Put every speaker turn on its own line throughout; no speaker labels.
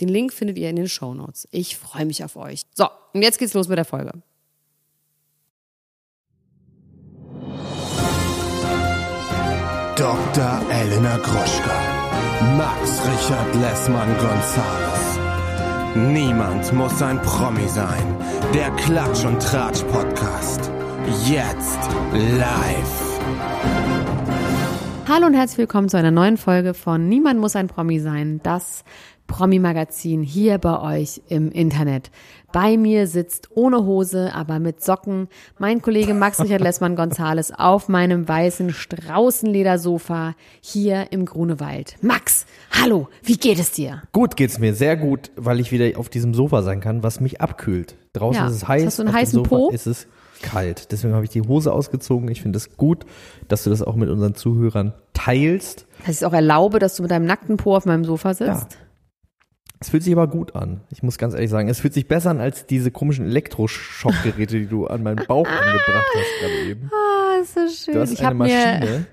Den Link findet ihr in den Show Notes. Ich freue mich auf euch. So, und jetzt geht's los mit der Folge.
Dr. Elena Gruschka. Max Richard Lessmann Gonzales. Niemand muss ein Promi sein. Der Klatsch und Tratsch Podcast. Jetzt live.
Hallo und herzlich willkommen zu einer neuen Folge von Niemand muss ein Promi sein. Das Promi-Magazin hier bei euch im Internet. Bei mir sitzt ohne Hose, aber mit Socken mein Kollege Max Richard Lessmann Gonzales auf meinem weißen Straußenledersofa hier im Grunewald. Max, hallo, wie geht es dir?
Gut geht's mir, sehr gut, weil ich wieder auf diesem Sofa sein kann, was mich abkühlt. Draußen
Ja,
ist es heiß,
hast du einen
auf dem
heißen
Sofa
Po?
ist es kalt. Deswegen habe ich die Hose ausgezogen. Ich finde es gut, dass du das auch mit unseren Zuhörern teilst.
Dass ich es auch erlaube, dass du mit deinem nackten Po auf meinem Sofa sitzt?
Ja. Es fühlt sich aber gut an. Ich muss ganz ehrlich sagen, es fühlt sich besser an als diese komischen Elektroschockgeräte, die du an meinen Bauch angebracht hast gerade eben.
Ist so schön.
Du hast
ich
eine
mir,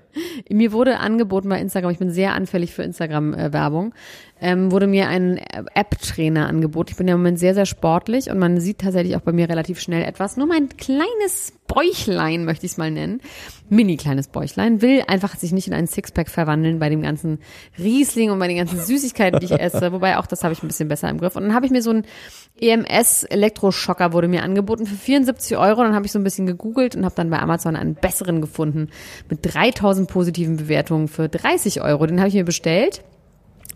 mir wurde angeboten bei Instagram, ich bin sehr anfällig für Instagram-Werbung, ähm, wurde mir ein App-Trainer angeboten. Ich bin ja im Moment sehr, sehr sportlich und man sieht tatsächlich auch bei mir relativ schnell etwas. Nur mein kleines Bäuchlein, möchte ich es mal nennen, mini kleines Bäuchlein, will einfach sich nicht in einen Sixpack verwandeln bei dem ganzen Riesling und bei den ganzen Süßigkeiten, die ich esse. Wobei auch das habe ich ein bisschen besser im Griff. Und dann habe ich mir so ein EMS-Elektroschocker wurde mir angeboten für 74 Euro. Dann habe ich so ein bisschen gegoogelt und habe dann bei Amazon einen besseren gefunden mit 3000 positiven Bewertungen für 30 Euro. Den habe ich mir bestellt.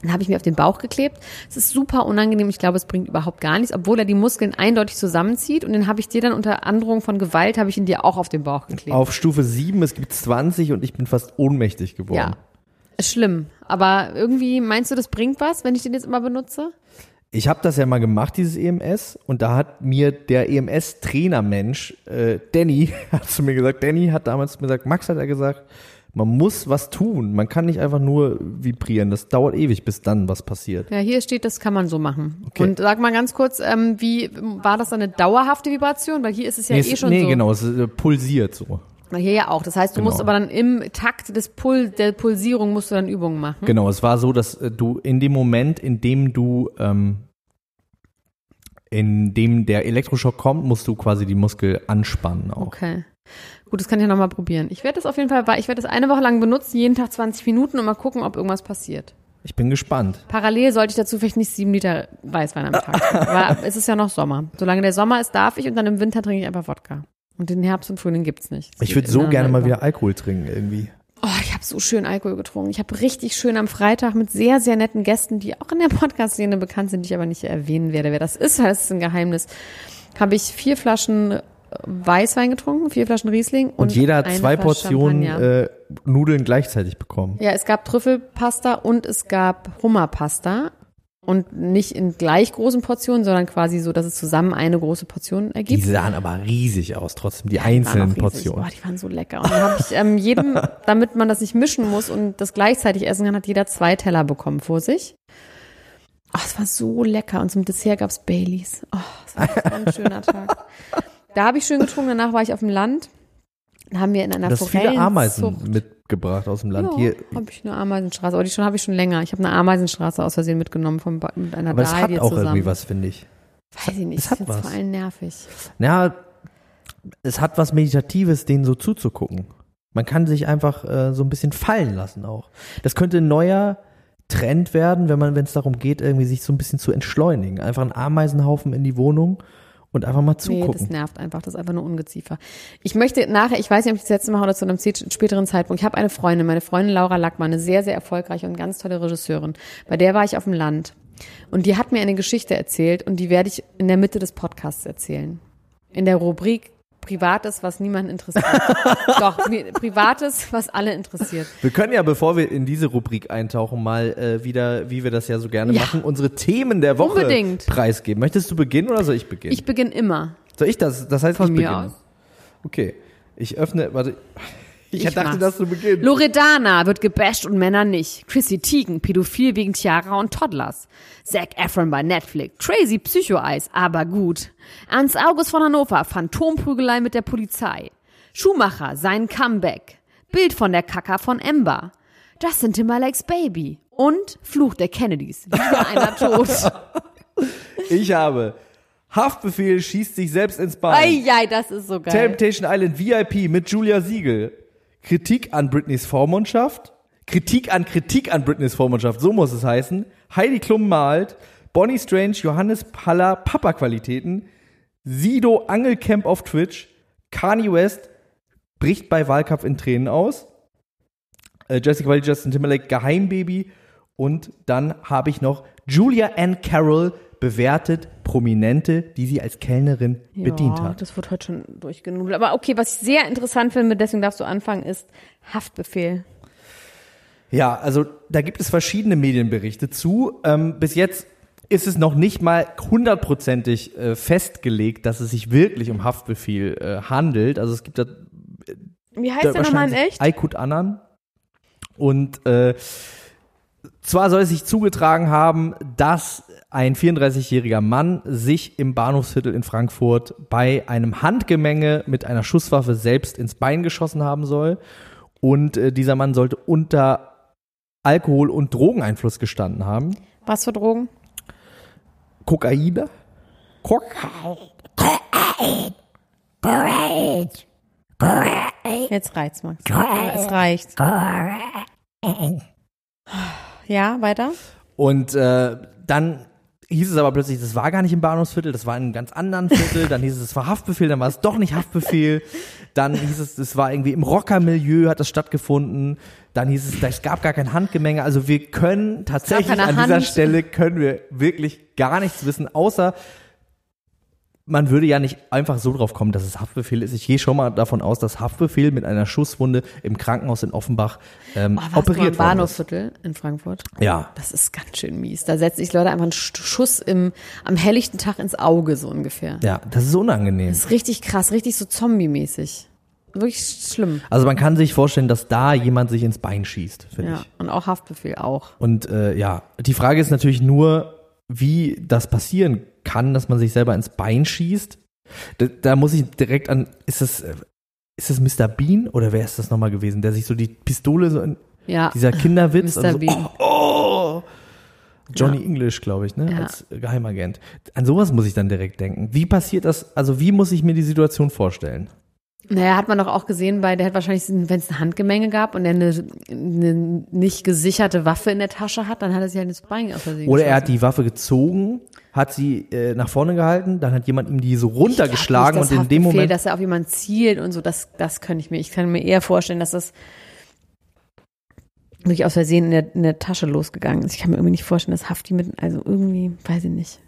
Dann habe ich mir auf den Bauch geklebt. Es ist super unangenehm. Ich glaube, es bringt überhaupt gar nichts, obwohl er die Muskeln eindeutig zusammenzieht. Und den habe ich dir dann unter Androhung von Gewalt, habe ich ihn dir auch auf den Bauch geklebt.
Auf Stufe 7, es gibt 20 und ich bin fast ohnmächtig geworden.
ja. Ist schlimm. Aber irgendwie, meinst du, das bringt was, wenn ich den jetzt immer benutze?
Ich habe das ja mal gemacht, dieses EMS, und da hat mir der EMS-Trainermensch, äh, Danny, hat zu mir gesagt, Danny hat damals zu mir gesagt, Max hat er gesagt, man muss was tun. Man kann nicht einfach nur vibrieren. Das dauert ewig, bis dann was passiert.
Ja, hier steht, das kann man so machen.
Okay.
Und sag mal ganz kurz, ähm, wie war das eine dauerhafte Vibration? Weil hier ist es ja
nee,
eh schon
nee
so.
genau, es äh, pulsiert so.
Na, Hier ja auch. Das heißt, du
Genau.
musst aber dann im Takt des Pul der Pulsierung musst du dann Übungen machen.
Genau, es war so, dass äh, du in dem Moment, in dem du, ähm, in dem der Elektroschock kommt, musst du quasi die Muskel anspannen auch.
Okay. Gut, das kann ich ja nochmal probieren. Ich werde das auf jeden Fall, ich werde das eine Woche lang benutzen, jeden Tag 20 Minuten und mal gucken, ob irgendwas passiert.
Ich bin gespannt.
Parallel sollte ich dazu vielleicht nicht sieben Liter Weißwein am Tag weil es ist ja noch Sommer. Solange der Sommer ist, darf ich und dann im Winter trinke ich einfach Wodka. Und den Herbst und Frühling gibt's nicht. Das
Ich würde so gerne mal wieder Alkohol trinken irgendwie.
Oh, ich habe so schön Alkohol getrunken. Ich habe richtig schön am Freitag mit sehr, sehr netten Gästen, die auch in der Podcast-Szene bekannt sind, die ich aber nicht erwähnen werde, wer das ist, weil das ist ein Geheimnis. Habe ich vier Flaschen äh, Weißwein getrunken, vier Flaschen Riesling und,
Und, jeder hat zwei Portionen äh, Nudeln gleichzeitig bekommen.
Ja, es gab Trüffelpasta und es gab Hummerpasta. Und nicht in gleich großen Portionen, sondern quasi so, dass es zusammen eine große Portion
Die
ergibt.
sahen aber riesig aus, trotzdem die
Die auch
einzelnen. Portionen.
Boah, die waren so lecker. Und dann habe ich ähm, jedem, damit man das nicht mischen muss und das gleichzeitig essen kann, hat jeder zwei Teller bekommen vor sich. Oh, es war so lecker. Und zum Dessert gab's Baileys. Oh, es war so ein schöner Tag. Da habe ich schön getrunken, danach war ich auf dem Land. Haben wir in einer
Du hast viele Ameisen
Forellenzucht-
mitgebracht aus dem Land.
Ja,
Hier,
habe ich eine Ameisenstraße. Aber die schon habe ich schon länger. Ich habe eine Ameisenstraße aus Versehen mitgenommen Ba- mit einer
aber es hat
Dahlie
auch
zusammen.
irgendwie was, finde ich.
Weiß ich nicht.
es hat
es
was.
vor allem nervig.
Ja, es hat was Meditatives, denen so zuzugucken. Man kann sich einfach äh, so ein bisschen fallen lassen auch. Das könnte ein neuer Trend werden, wenn man, wenn es darum geht, irgendwie sich so ein bisschen zu entschleunigen. Einfach einen Ameisenhaufen in die Wohnung und einfach mal
Nee, das
zugucken.
nervt einfach. Das ist einfach nur Ungeziefer. Ich möchte nachher, ich weiß nicht, ob ich das letzte Mal oder zu einem späteren Zeitpunkt, ich habe eine Freundin, meine Freundin Laura Lackmann, eine sehr, sehr erfolgreiche und ganz tolle Regisseurin. Bei der war ich auf dem Land. Und die hat mir eine Geschichte erzählt und die werde ich in der Mitte des Podcasts erzählen. In der Rubrik Privates, was niemanden interessiert. Doch, Privates, was alle interessiert.
Wir können ja, bevor wir in diese Rubrik eintauchen, mal äh, wieder, wie wir das ja so gerne
Ja.
machen, unsere Themen der Woche
Unbedingt.
preisgeben. Möchtest du beginnen oder soll ich beginnen?
Ich beginne immer.
soll ich das? Das heißt,
Von
ich
mir
beginne.
aus.
Okay. Ich öffne, warte. Ich,
Ich
dachte,
mach's.
dass du beginnst.
Loredana wird gebasht und Männer nicht. Chrissy Teigen, pädophil wegen Tiara und Toddlers. Zac Efron bei Netflix. Crazy Psycho-Eis, aber gut. Ernst August von Hannover, Phantomprügelei mit der Polizei. Schumacher, sein Comeback. Bild von der Kacker von Ember. Justin Timberlakes Baby. Und Fluch der Kennedys. Wieder einer tot.
Ich habe Haftbefehl schießt sich selbst ins Bein.
Eieiei, das ist so geil.
Temptation Island VIP mit Julia Siegel. Kritik an Britneys Vormundschaft. Kritik an Kritik an Britneys Vormundschaft, so muss es heißen. Heidi Klum malt. Bonnie Strange, Johannes Paller, Papa-Qualitäten. Sido Angelcamp auf Twitch. Kanye West bricht bei Wahlkampf in Tränen aus. Äh, Jessica Wilde, Justin Timberlake, Geheimbaby. Und dann habe ich noch Julia Ann Carroll bewertet Prominente, die sie als Kellnerin bedient
ja,
hat.
das wird heute schon durchgenudelt. Aber okay, was ich sehr interessant finde, deswegen darfst du anfangen, ist Haftbefehl.
Ja, also da gibt es verschiedene Medienberichte zu. Ähm, bis jetzt ist es noch nicht mal hundertprozentig äh, festgelegt, dass es sich wirklich um Haftbefehl äh, handelt. Also es gibt da
Wie heißt der nochmal in echt?
Aykut Anan. Und äh, zwar soll es sich zugetragen haben, dass ein 34-jähriger Mann sich im Bahnhofsviertel in Frankfurt bei einem Handgemenge mit einer Schusswaffe selbst ins Bein geschossen haben soll. Und äh, dieser Mann sollte unter Alkohol- und Drogeneinfluss gestanden haben.
Was für Drogen?
Kokain? Kokain.
Jetzt reicht's, Max. Es reicht. Ja, weiter?
Und äh, dann hieß es aber plötzlich, das war gar nicht im Bahnhofsviertel, das war in einem ganz anderen Viertel. Dann hieß es, es war Haftbefehl, dann war es doch nicht Haftbefehl. Dann hieß es, es war irgendwie im Rockermilieu, hat das stattgefunden. Dann hieß es, es gab gar kein Handgemenge. Also wir können tatsächlich an dieser
Hand.
Stelle können wir wirklich gar nichts wissen, außer man würde ja nicht einfach so drauf kommen, dass es Haftbefehl ist. Ich gehe schon mal davon aus, dass Haftbefehl mit einer Schusswunde im Krankenhaus in Offenbach ähm,
Oh,
operiert worden.
Bahnhofsviertel in Frankfurt?
Ja,
Das ist ganz schön mies. Da setzen sich Leute einfach einen Sch- Schuss im, am helllichten Tag ins Auge, so ungefähr.
ja, das ist unangenehm.
Das ist richtig krass, richtig so Zombie-mäßig. Wirklich schlimm.
Also man kann sich vorstellen, dass da jemand sich ins Bein schießt, finde
Ja.
ich.
Und auch Haftbefehl auch.
Und äh, ja, die Frage ist natürlich nur, wie das passieren kann, dass man sich selber ins Bein schießt. Da, da muss ich direkt an, ist das, äh, ist das Mr. Bean oder wer ist das nochmal gewesen, der sich so die Pistole so in
Ja.
dieser Kinderwitz,
Mr.
also,
Bean.
oh, oh, Johnny
Ja.
English, glaube ich, ne,
Ja.
als Geheimagent. An sowas muss ich dann direkt denken. Wie passiert das, also wie muss ich mir die Situation vorstellen?
Naja, hat man doch auch gesehen, bei der hat wahrscheinlich, wenn es ein Handgemenge gab und er eine, eine nicht gesicherte Waffe in der Tasche hat, dann hat er sich halt ins Bein aus Versehen
Oder er hat die Waffe gezogen, hat sie äh, nach vorne gehalten, dann hat jemand ihm die so runtergeschlagen und in dem Moment.
dass er auf jemanden zielt und so, das, das könnte ich mir, ich kann mir eher vorstellen, dass das wirklich aus Versehen in der, in der Tasche losgegangen ist. Ich kann mir irgendwie nicht vorstellen, dass Hafti mit, also irgendwie, weiß ich nicht.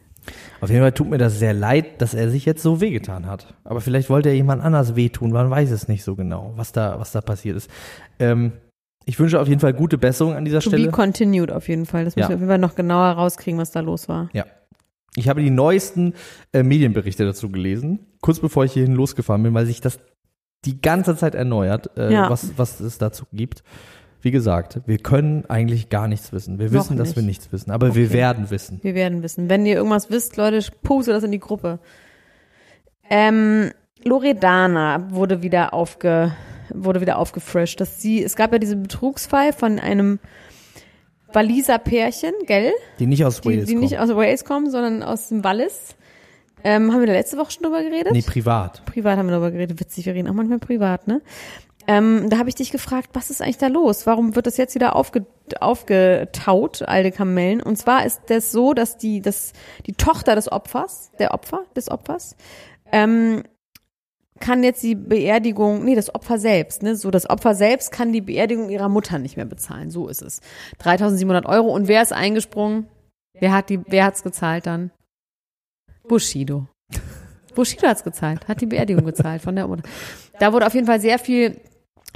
Auf jeden Fall tut mir das sehr leid, dass er sich jetzt so wehgetan hat. Aber vielleicht wollte er jemand anders wehtun, man weiß es nicht so genau, was da, was da passiert ist. Ähm, ich wünsche auf jeden Fall gute Besserung an dieser
To
Stelle.
be continued auf jeden Fall. Das müssen
Ja.
wir auf jeden Fall noch genauer rauskriegen, was da los war.
Ja. Ich habe die neuesten äh, Medienberichte dazu gelesen, kurz bevor ich hierhin losgefahren bin, weil sich das die ganze Zeit erneuert, äh,
Ja.
was, was es dazu gibt. Wie gesagt, wir können eigentlich gar nichts wissen. Wir
Noch
wissen, dass
nicht.
wir nichts wissen, aber wir
Okay.
werden wissen.
Wir werden wissen. Wenn ihr irgendwas wisst, Leute, poste das in die Gruppe. Ähm, Loredana wurde wieder aufge, wurde wieder aufgefrischt. Dass sie, es gab ja diesen Betrugsfall von einem Waliser Pärchen, gell?
Die nicht aus
Die,
Wales
die nicht
kommen.
aus Wales kommen, sondern aus dem Wallis. Ähm, haben wir da letzte Woche schon drüber geredet?
Nee, privat.
Privat haben wir darüber geredet. Witzig, wir reden auch manchmal privat, ne? Ähm, da habe ich dich gefragt, was ist eigentlich da los? Warum wird das jetzt wieder aufge, aufgetaut, alte Kamellen? Und zwar ist das so, dass die, dass die Tochter des Opfers, der Opfer des Opfers, ähm, kann jetzt die Beerdigung, nee, das Opfer selbst, ne, so das Opfer selbst kann die Beerdigung ihrer Mutter nicht mehr bezahlen, so ist es. 3.700 Euro und wer ist eingesprungen? Wer hat die, wer hat's gezahlt dann? Bushido. Bushido hat's gezahlt, hat die Beerdigung gezahlt von der Mutter. Da wurde auf jeden Fall sehr viel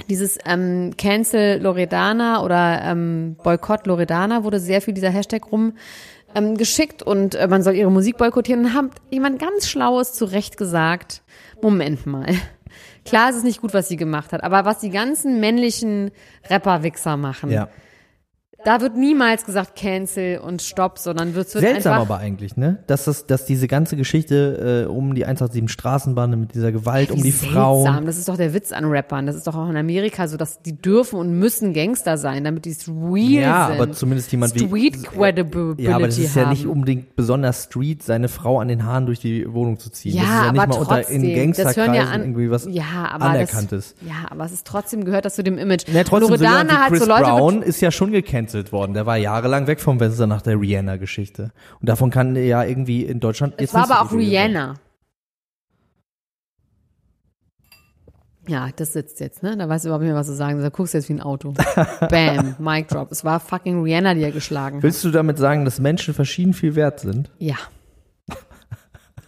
dieses ähm, Cancel Loredana oder ähm, Boykott Loredana wurde sehr viel dieser Hashtag rum ähm, geschickt und äh, man soll ihre Musik boykottieren und haben jemand ganz Schlaues zurecht gesagt, Moment mal. Klar, es ist nicht gut, was sie gemacht hat, aber was die ganzen männlichen Rapper-Wichser machen,
Ja.
Da wird niemals gesagt Cancel und Stopp, sondern wird, wird
Seltsam
einfach
aber eigentlich, ne? Dass das, dass diese ganze Geschichte äh, um die 187 Straßenbahn mit dieser Gewalt um die
seltsam.
Frauen.
Das ist doch der Witz an Rappern. Das ist doch auch in Amerika so, dass die dürfen und müssen Gangster sein, damit die real
Ja,
sind.
aber zumindest jemand wie
Street Credibility
Ja, aber das ist ja
haben.
nicht unbedingt besonders Street, seine Frau an den Haaren durch die Wohnung zu ziehen.
Ja,
das ist ja nicht
aber
mal unter,
trotzdem,
in
das hören
Gangsterkreisen
ja an,
irgendwie was
ja, aber
Anerkanntes.
Das, ja, aber es ist trotzdem gehört das zu dem Image.
Ja, trotzdem, so
Loredana
wie
hat
Chris
so Leute
Brown ist ja schon gecancelt worden. Der war jahrelang weg vom Fenster nach der Rihanna-Geschichte. Und davon kann ja irgendwie in Deutschland
Es
jetzt
war aber auch
sein.
Rihanna. Ja, das sitzt jetzt, ne? Da weißt du überhaupt nicht mehr, was zu sagen. Da guckst du jetzt wie ein Auto. Bam, Mic drop. Es war fucking Rihanna, die er geschlagen hat.
Willst du damit sagen, dass Menschen verschieden viel wert sind?
Ja.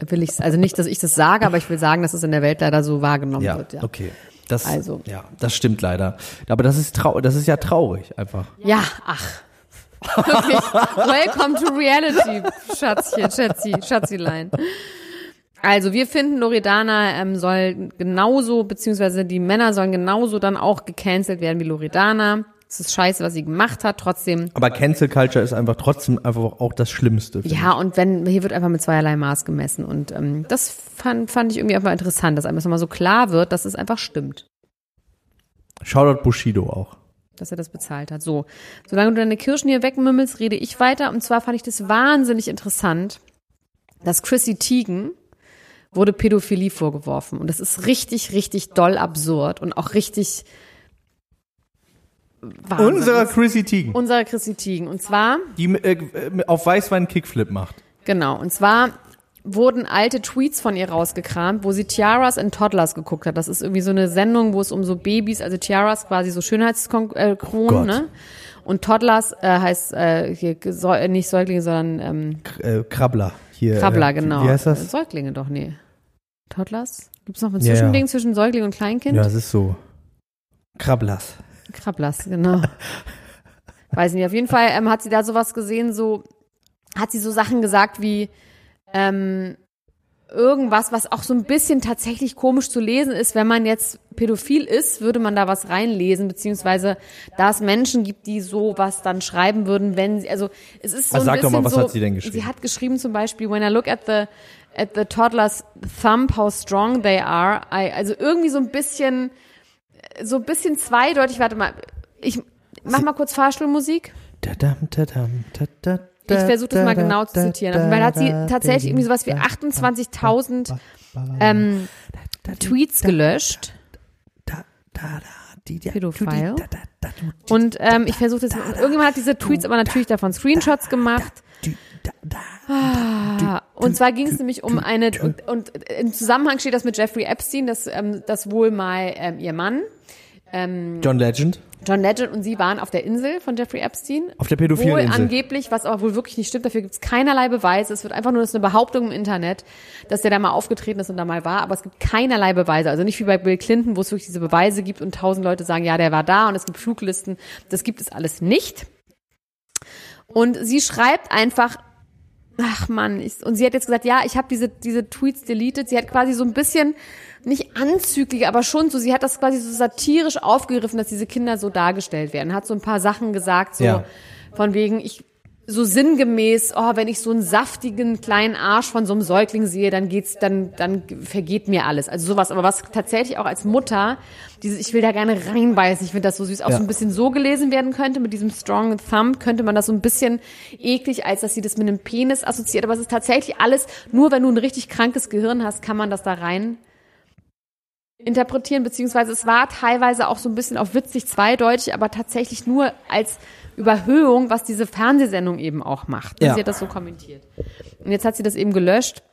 Will ich, also nicht, dass ich das sage, aber ich will sagen, dass es in der Welt leider so wahrgenommen wird, ja.
okay. Das,
Also.
ja, das stimmt leider. Aber das ist trau das ist ja traurig einfach.
Ja, ach. Wirklich. Welcome to reality, Schatzchen, Schätzi, Schatzilein. Also wir finden, Loredana ähm, soll genauso, beziehungsweise die Männer sollen genauso dann auch gecancelt werden wie Loredana. Es ist scheiße, was sie gemacht hat, trotzdem.
Aber Cancel Culture ist einfach trotzdem einfach auch das Schlimmste.
Ja, und wenn, hier wird einfach mit zweierlei Maß gemessen. Und ähm, das fand, fand ich irgendwie einfach interessant, dass einem das nochmal so klar wird, dass es einfach stimmt.
ich. Shoutout Bushido auch.
dass er das bezahlt hat. So, solange du deine Kirschen hier wegmümmelst, rede ich weiter. Und zwar fand ich das wahnsinnig interessant, dass Chrissy Teigen wurde Pädophilie vorgeworfen. Und das ist richtig, richtig doll absurd und auch richtig Wahnsinn.
Unserer Chrissy Teigen,
Unserer Chrissy Teigen. Und zwar,
die äh, äh, auf Weißwein Kickflip macht.
genau, und zwar wurden alte Tweets von ihr rausgekramt, wo sie Tiaras and Toddlers geguckt hat. Das ist irgendwie so eine Sendung, wo es um so Babys, also Tiaras quasi so Schönheitskronen, äh,
Gott.
ne? Und Toddlers äh, heißt äh, hier, Säu- äh, nicht Säuglinge, sondern ähm,
Äh, Krabbler. Hier,
Krabbler, genau.
Wie heißt das?
Säuglinge doch, nee. Toddlers? Gibt es noch ein
Ja, ja.
Zwischending zwischen Säugling und Kleinkind?
Ja, es ist so. Krabblers.
Krabblers, genau. Weiß nicht, auf jeden Fall ähm, hat sie da sowas gesehen, so hat sie so Sachen gesagt wie ähm, irgendwas, was auch so ein bisschen tatsächlich komisch zu lesen ist, wenn man jetzt pädophil ist, würde man da was reinlesen, beziehungsweise da es Menschen gibt, die sowas dann schreiben würden, wenn sie, also es ist so
Also
ein
sag doch
bisschen
mal, was
so,
hat sie denn geschrieben?
Sie hat geschrieben zum Beispiel, when I look at the at the toddler's thumb, how strong they are, I, also irgendwie so ein bisschen so ein bisschen zweideutig, warte mal, ich mach mal kurz Fahrstuhlmusik. Ich versuche das mal genau zu zitieren. Auf jeden Fall hat sie tatsächlich irgendwie sowas wie 28.000 ähm, Tweets gelöscht.
da, da, da, die, da,
Pädophil.
du, die, da, da, da, du, die,
Und ähm, ich versuche das. Irgendjemand hat diese Tweets aber natürlich davon Screenshots gemacht.
Du, da, da.
Ah, Und zwar ging es nämlich um eine und, und im Zusammenhang steht das mit Jeffrey Epstein, das ähm, das wohl mal ähm, ihr Mann
John Legend.
John Legend und sie waren auf der Insel von Jeffrey Epstein.
Auf der pädophilen
Wohl
Insel.
angeblich, was aber wohl wirklich nicht stimmt, dafür gibt es keinerlei Beweise. Es wird einfach nur das ist eine Behauptung im Internet, dass der da mal aufgetreten ist und da mal war, aber es gibt keinerlei Beweise. Also nicht wie bei Bill Clinton, wo es wirklich diese Beweise gibt und tausend Leute sagen, ja, der war da und es gibt Fluglisten. Das gibt es alles nicht. Und sie schreibt einfach, ach man, ich, und sie hat jetzt gesagt, ja, ich habe diese diese Tweets deleted. Sie hat quasi so ein bisschen nicht anzüglich, aber schon so, sie hat das quasi so satirisch aufgegriffen, dass diese Kinder so dargestellt werden. Hat so ein paar Sachen gesagt, so
Ja.
von wegen, ich so sinngemäß, oh, wenn ich so einen saftigen kleinen Arsch von so einem Säugling sehe, dann geht's, dann, dann vergeht mir alles. Also sowas. Aber was tatsächlich auch als Mutter, dieses, ich will da gerne reinbeißen, ich finde das so süß, auch
Ja.
so ein bisschen so gelesen werden könnte, mit diesem strong thumb, könnte man das so ein bisschen eklig, als dass sie das mit einem Penis assoziiert. Aber es ist tatsächlich alles, nur wenn du ein richtig krankes Gehirn hast, kann man das da rein interpretieren, beziehungsweise es war teilweise auch so ein bisschen auf witzig zweideutig, aber tatsächlich nur als Überhöhung, was diese Fernsehsendung eben auch macht.
Ja.
Sie hat das so kommentiert. Und jetzt hat sie das eben gelöscht.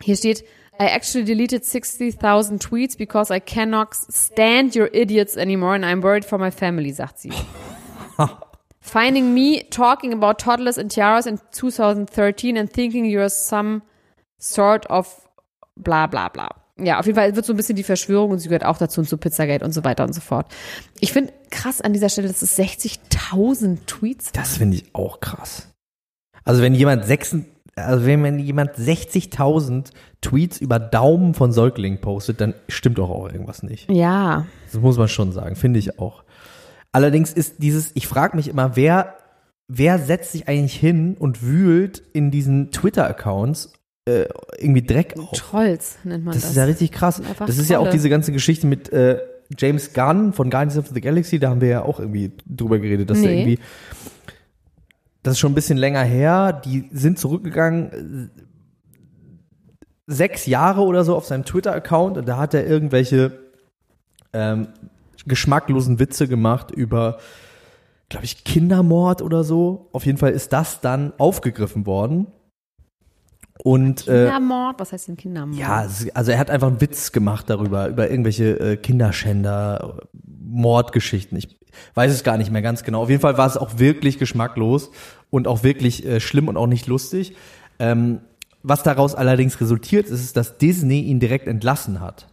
Hier steht, I actually deleted 60,000 tweets because I cannot stand your idiots anymore and I'm worried for my family, sagt sie. Finding me talking about toddlers and tiaras in 2013 and thinking you're some sort of bla bla bla. Ja, auf jeden Fall wird so ein bisschen die Verschwörung und sie gehört auch dazu und zu Pizzagate und so weiter und so fort. Ich finde krass an dieser Stelle, dass es 60.000 Tweets
Das finde ich auch krass. Also wenn jemand sechs, also wenn jemand 60.000 Tweets über Daumen von Säuglingen postet, dann stimmt doch auch irgendwas nicht.
Ja,
Das muss man schon sagen, finde ich auch. Allerdings ist dieses, ich frage mich immer, wer, wer setzt sich eigentlich hin und wühlt in diesen Twitter-Accounts äh, irgendwie Dreck auf?
Trolls nennt man das.
Das ist ja richtig krass. Das ist ja auch
Trolle.
diese ganze Geschichte mit äh, James Gunn von Guardians of the Galaxy, da haben wir ja auch irgendwie drüber geredet, dass der
Nee.
irgendwie das ist schon ein bisschen länger her, die sind zurückgegangen äh, sechs Jahre oder so auf seinem Twitter-Account und da hat er irgendwelche ähm, geschmacklosen Witze gemacht über, glaube ich, Kindermord oder so. Auf jeden Fall ist das dann aufgegriffen worden. Und äh,
Kindermord? Was heißt denn Kindermord?
ja, also er hat einfach einen Witz gemacht darüber, über irgendwelche äh, Kinderschänder, Mordgeschichten. Ich weiß es gar nicht mehr ganz genau. Auf jeden Fall war es auch wirklich geschmacklos und auch wirklich äh, schlimm und auch nicht lustig. Ähm, was daraus allerdings resultiert, ist, dass Disney ihn direkt entlassen hat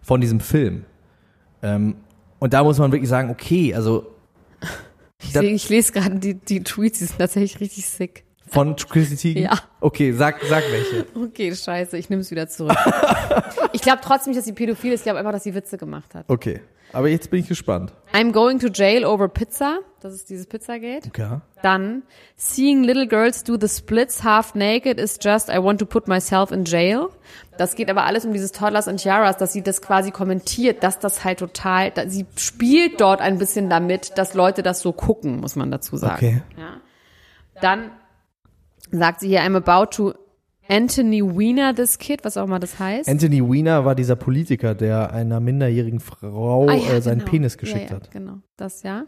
von diesem Film. Ähm, und da muss man wirklich sagen, okay, also
Ich, ich lese gerade die, die Tweets, die sind tatsächlich richtig sick.
Von Chrissy Teigen.
Ja.
Okay, sag, sag welche.
Okay, scheiße, ich nehme es wieder zurück. ich glaube trotzdem nicht, dass sie pädophil ist. Ich glaube einfach, dass sie Witze gemacht hat.
Okay, aber jetzt bin ich gespannt.
I'm going to jail over pizza. Das ist dieses Pizzagate.
Okay.
Dann, seeing little girls do the splits half naked is just, I want to put myself in jail. Das geht aber alles um dieses Toddlers und Tiaras, dass sie das quasi kommentiert, dass das halt total, sie spielt dort ein bisschen damit, dass Leute das so gucken, muss man dazu sagen.
Okay.
Ja. Dann sagt sie hier, I'm about to Anthony Weiner this kid, was auch immer das heißt.
Anthony Weiner war dieser Politiker, der einer minderjährigen Frau
Ah, ja,
äh, seinen
genau.
Penis geschickt
ja, ja,
hat.
Genau, das ja.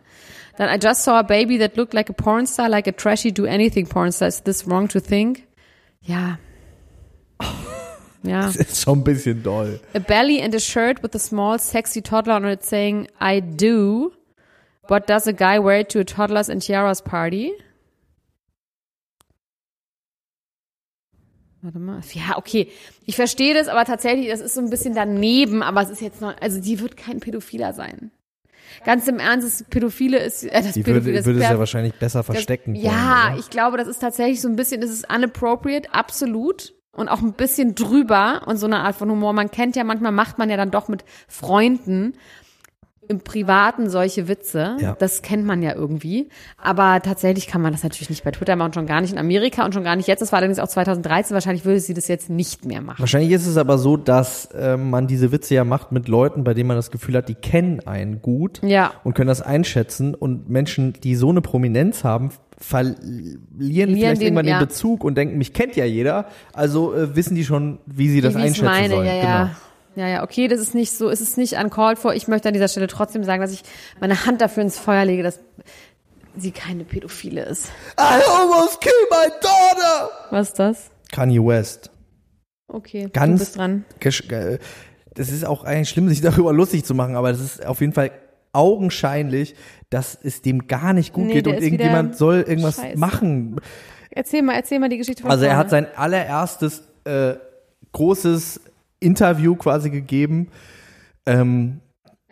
Dann I just saw a baby that looked like a porn star, like a trashy do anything porn star. Is this wrong to think? Ja. Ja.
Das ist schon ein bisschen doll.
A belly and a shirt with a small sexy toddler on it saying I do. What does a guy wear to a toddlers and tiaras party? Warte mal. Ja, okay. Ich verstehe das, aber tatsächlich, das ist so ein bisschen daneben, aber es ist jetzt noch, also die wird kein Pädophiler sein. Ganz im Ernst, das Pädophile ist, äh, das
Die
Pädophile,
würde,
das
würde es ja wahrscheinlich besser
das-
verstecken wollen.
Ja,
oder?
ich glaube, das ist tatsächlich so ein bisschen, das ist unappropriate, absolut. Und auch ein bisschen drüber und so eine Art von Humor. Man kennt ja, manchmal macht man ja dann doch mit Freunden im Privaten solche Witze.
Ja.
Das kennt man ja irgendwie. Aber tatsächlich kann man das natürlich nicht bei Twitter machen, schon gar nicht in Amerika und schon gar nicht jetzt. Das war allerdings auch 2013. Wahrscheinlich würde sie das jetzt nicht mehr machen.
Wahrscheinlich ist es aber so, dass ähm, man diese Witze ja macht mit Leuten, bei denen man das Gefühl hat, die kennen einen gut
Ja.
und können das einschätzen und Menschen, die so eine Prominenz haben, verlieren vielleicht
den-
irgendwann
ja.
den Bezug und denken, mich kennt ja jeder, also äh, wissen die schon, wie sie das
wie
einschätzen
meine,
sollen.
ja, ja.
Genau.
Ja, ja, okay, das ist nicht so, es ist nicht uncalled for. Ich möchte an dieser Stelle trotzdem sagen, dass ich meine Hand dafür ins Feuer lege, dass sie keine Pädophile ist.
I almost killed my daughter!
Was ist das?
Kanye West.
Okay,
Ganz-
du bist dran.
Das ist auch eigentlich schlimm, sich darüber lustig zu machen, aber das ist auf jeden Fall augenscheinlich, dass es dem gar nicht gut
Nee,
geht und irgendjemand soll irgendwas
scheiße.
machen.
Erzähl mal, erzähl mal die Geschichte von
Also er
vorne.
hat sein allererstes äh, großes Interview quasi gegeben ähm,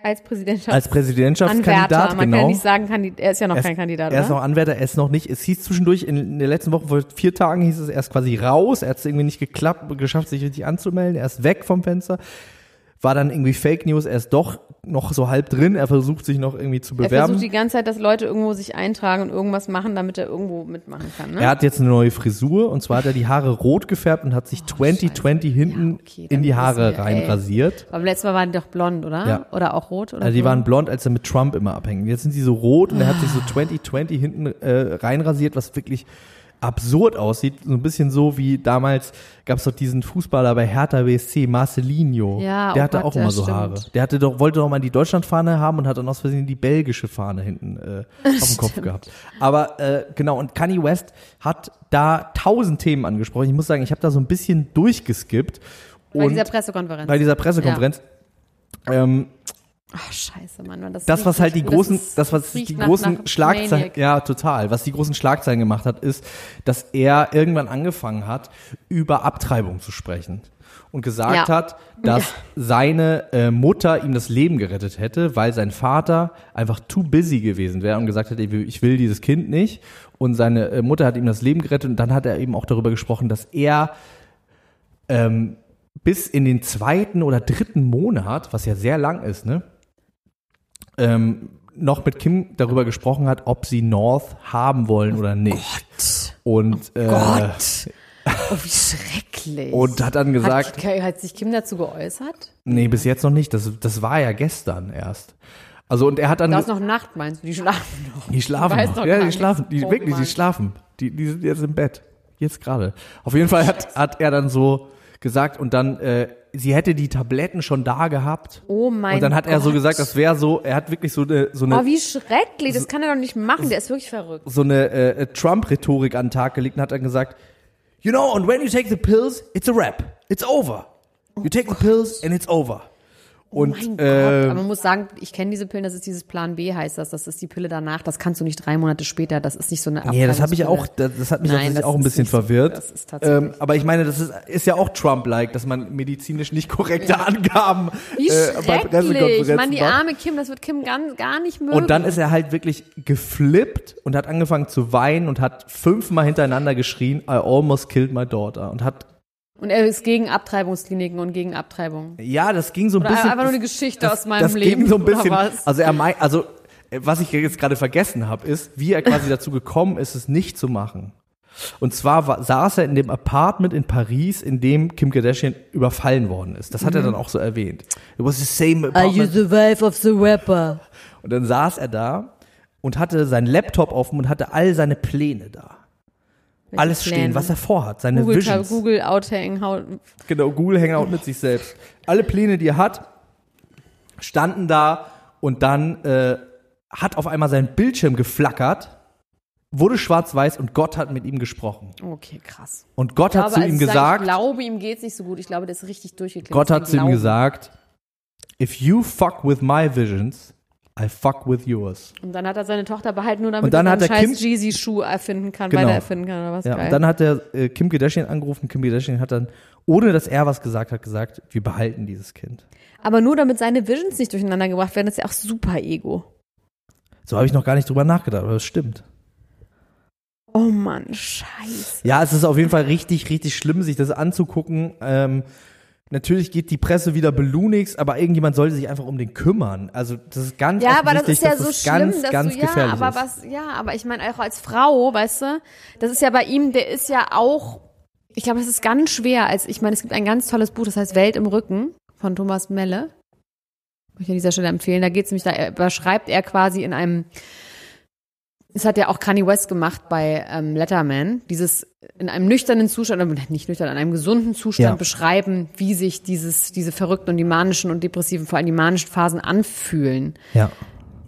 als Präsidentschaft
als Präsidentschaftskandidat.
Anwärter. Man
genau.
kann ja nicht sagen, Kandid er ist ja noch
Er
kein
ist-
Kandidat,
Er ist noch Anwärter, er ist noch nicht. Es hieß zwischendurch in, in der letzten Woche, vor vier Tagen hieß es, er ist quasi raus. Er hat es irgendwie nicht geklappt, geschafft, sich richtig anzumelden. Er ist weg vom Fenster. War dann irgendwie Fake News. Er ist doch noch so halb drin. Er versucht sich noch irgendwie zu
er
bewerben.
versucht die ganze Zeit, dass Leute irgendwo sich eintragen und irgendwas machen, damit er irgendwo mitmachen kann. Ne?
Er hat jetzt eine neue Frisur und zwar hat er die Haare rot gefärbt und hat sich 2020 hinten
Ja, okay,
in die Haare
wir,
rein
ey.
rasiert.
Aber letztes Mal waren die doch blond, oder?
Ja.
Oder auch rot? Oder
Also die
so?
waren blond, als er mit Trump immer abhängen. Jetzt sind sie so rot und er hat sich so 2020 hinten äh, reinrasiert, was wirklich absurd aussieht. So ein bisschen so wie damals gab es doch diesen Fußballer bei Hertha BSC, Marcelinho.
Ja,
Der
oh
hatte
Gott,
auch
ja,
immer so
stimmt.
Haare. Der hatte doch, wollte doch mal die Deutschlandfahne haben und hat dann aus Versehen die belgische Fahne hinten äh, auf dem Kopf gehabt. Aber äh, genau, und Kanye West hat da tausend Themen angesprochen. Ich muss sagen, ich habe da so ein bisschen durchgeskippt.
Bei
und
dieser Pressekonferenz.
bei dieser Pressekonferenz. Ähm,
Ach, scheiße, Mann. Mann,
das, was halt die
das
großen,
ist-
das, was die
nach-
großen Schlagzeilen, ja, total, was die großen Schlagzeilen gemacht hat, ist, dass er irgendwann angefangen hat, über Abtreibung zu sprechen. und gesagt
Ja.
hat, dass seine äh, Mutter ihm das Leben gerettet hätte, weil sein Vater einfach too busy gewesen wäre und gesagt hätte, ich will- ich will dieses Kind nicht. Und seine äh, Mutter hat ihm das Leben gerettet und dann hat er eben auch darüber gesprochen, dass er ähm, bis in den zweiten oder dritten Monat, was ja sehr lang ist, ne, ähm, noch mit Kim darüber gesprochen hat, ob sie North haben wollen oder nicht. Und, äh,
Gott. Oh, wie schrecklich.
und hat dann gesagt,
hat, hat sich Kim dazu geäußert?
nee, bis jetzt noch nicht, das, das war ja gestern erst. Also und er hat dann,
Da ist noch Nacht, meinst du? Die schlafen noch.
die schlafen noch.
doch
ja, die schlafen, die
Oh
wirklich, die schlafen. Die, die sind jetzt im Bett. Jetzt gerade. Auf jeden Fall hat, hat er dann so gesagt und dann, äh, sie hätte die Tabletten schon da gehabt.
Oh mein
Und dann hat er so
Gott.
gesagt, das wäre so, er hat wirklich so eine, so eine
Oh, wie schrecklich. Das kann er doch nicht machen. Der ist wirklich verrückt.
so eine äh, Trump-Rhetorik an den Tag gelegt und hat dann gesagt, you know, and when you take the pills, it's a wrap. It's over. You take the pills and it's over. Und
Oh mein
äh,
Gott. Aber man muss sagen, ich kenne diese Pillen, das ist dieses Plan B, heißt das. Das ist die Pille danach. Das kannst du nicht drei Monate später. Das ist nicht so eine
nee, das habe ich auch, das, das hat mich
Nein, das
auch ein bisschen
so.
verwirrt.
Das ist tatsächlich-
ähm, aber ich meine, das ist, ist ja auch Trump-like, dass man medizinisch nicht korrekte Angaben
Wie
äh, bei
schrecklich.
Pressekonferenzen
Mann, die arme Kim, das wird Kim gar, gar nicht mögen.
Und dann ist er halt wirklich geflippt und hat angefangen zu weinen und hat fünfmal hintereinander geschrien, I almost killed my daughter. Und hat
Und er ist gegen Abtreibungskliniken und gegen Abtreibung.
Ja, das ging so ein
Oder
bisschen.
einfach nur eine
das-
Geschichte
das,
aus meinem
das
Leben,
Ging so ein
oder
bisschen.
was?
Also er meint, also äh, was ich jetzt gerade vergessen habe, ist, wie er quasi dazu gekommen ist, es nicht zu machen. Und zwar war, saß er in dem Apartment in Paris, in dem Kim Kardashian überfallen worden ist. Das hat er dann auch so erwähnt. It was the same apartment.
the wife of the rapper?
Und dann saß er da und hatte seinen Laptop offen und hatte all seine Pläne da. Alles stehen,
Pläne?
was er vorhat, seine
Google,
Visions.
Google Outhang.
Genau, Google Hangout mit sich selbst. Alle Pläne, die er hat, standen da und dann äh, hat auf einmal sein Bildschirm geflackert, wurde schwarz-weiß und Gott hat mit ihm gesprochen.
Okay, krass.
Und Gott hat
Aber
zu ihm gesagt,
Ich glaube, ihm geht's nicht so gut. Ich glaube, der ist richtig durchgeklickt.
Gott hat zu ihm gesagt, if you fuck with my visions, I fuck with yours.
Und dann hat er seine Tochter behalten, nur damit
Und dann
er einen scheiß
Kim-
Jeezy-Schuh erfinden kann,
Genau.
weiter erfinden kann oder was.
Ja,
Geil.
und dann hat er äh, Kim Kardashian angerufen. Kim Kardashian hat dann, ohne dass er was gesagt hat, gesagt, wir behalten dieses Kind.
Aber nur damit seine Visions nicht durcheinander gebracht werden, ist ja auch super Ego.
So habe ich noch gar nicht drüber nachgedacht, aber das stimmt.
Oh Mann, scheiße.
Ja, es ist auf jeden Fall richtig, richtig schlimm, sich das anzugucken. Ähm, natürlich geht die Presse wieder belunigst, aber irgendjemand sollte sich einfach um den kümmern. Also das ist ganz
Ja, aber das ist ja so schlimm,
ganz,
dass
ganz
du, ja, aber
ist.
was, ja, aber ich meine auch als Frau, weißt du, das ist ja bei ihm, der ist ja auch, ich glaube, das ist ganz schwer, als, ich meine, es gibt ein ganz tolles Buch, das heißt Welt im Rücken von Thomas Melle. Möchte ich an dieser Stelle empfehlen. Da geht es nämlich, da beschreibt er quasi in einem, das hat ja auch Kanye West gemacht bei ähm, Letterman, dieses in einem nüchternen Zustand, oder nicht nüchtern, in einem gesunden Zustand
Ja.
beschreiben, wie sich dieses, diese verrückten und die manischen und depressiven, vor allem die manischen Phasen anfühlen
Ja.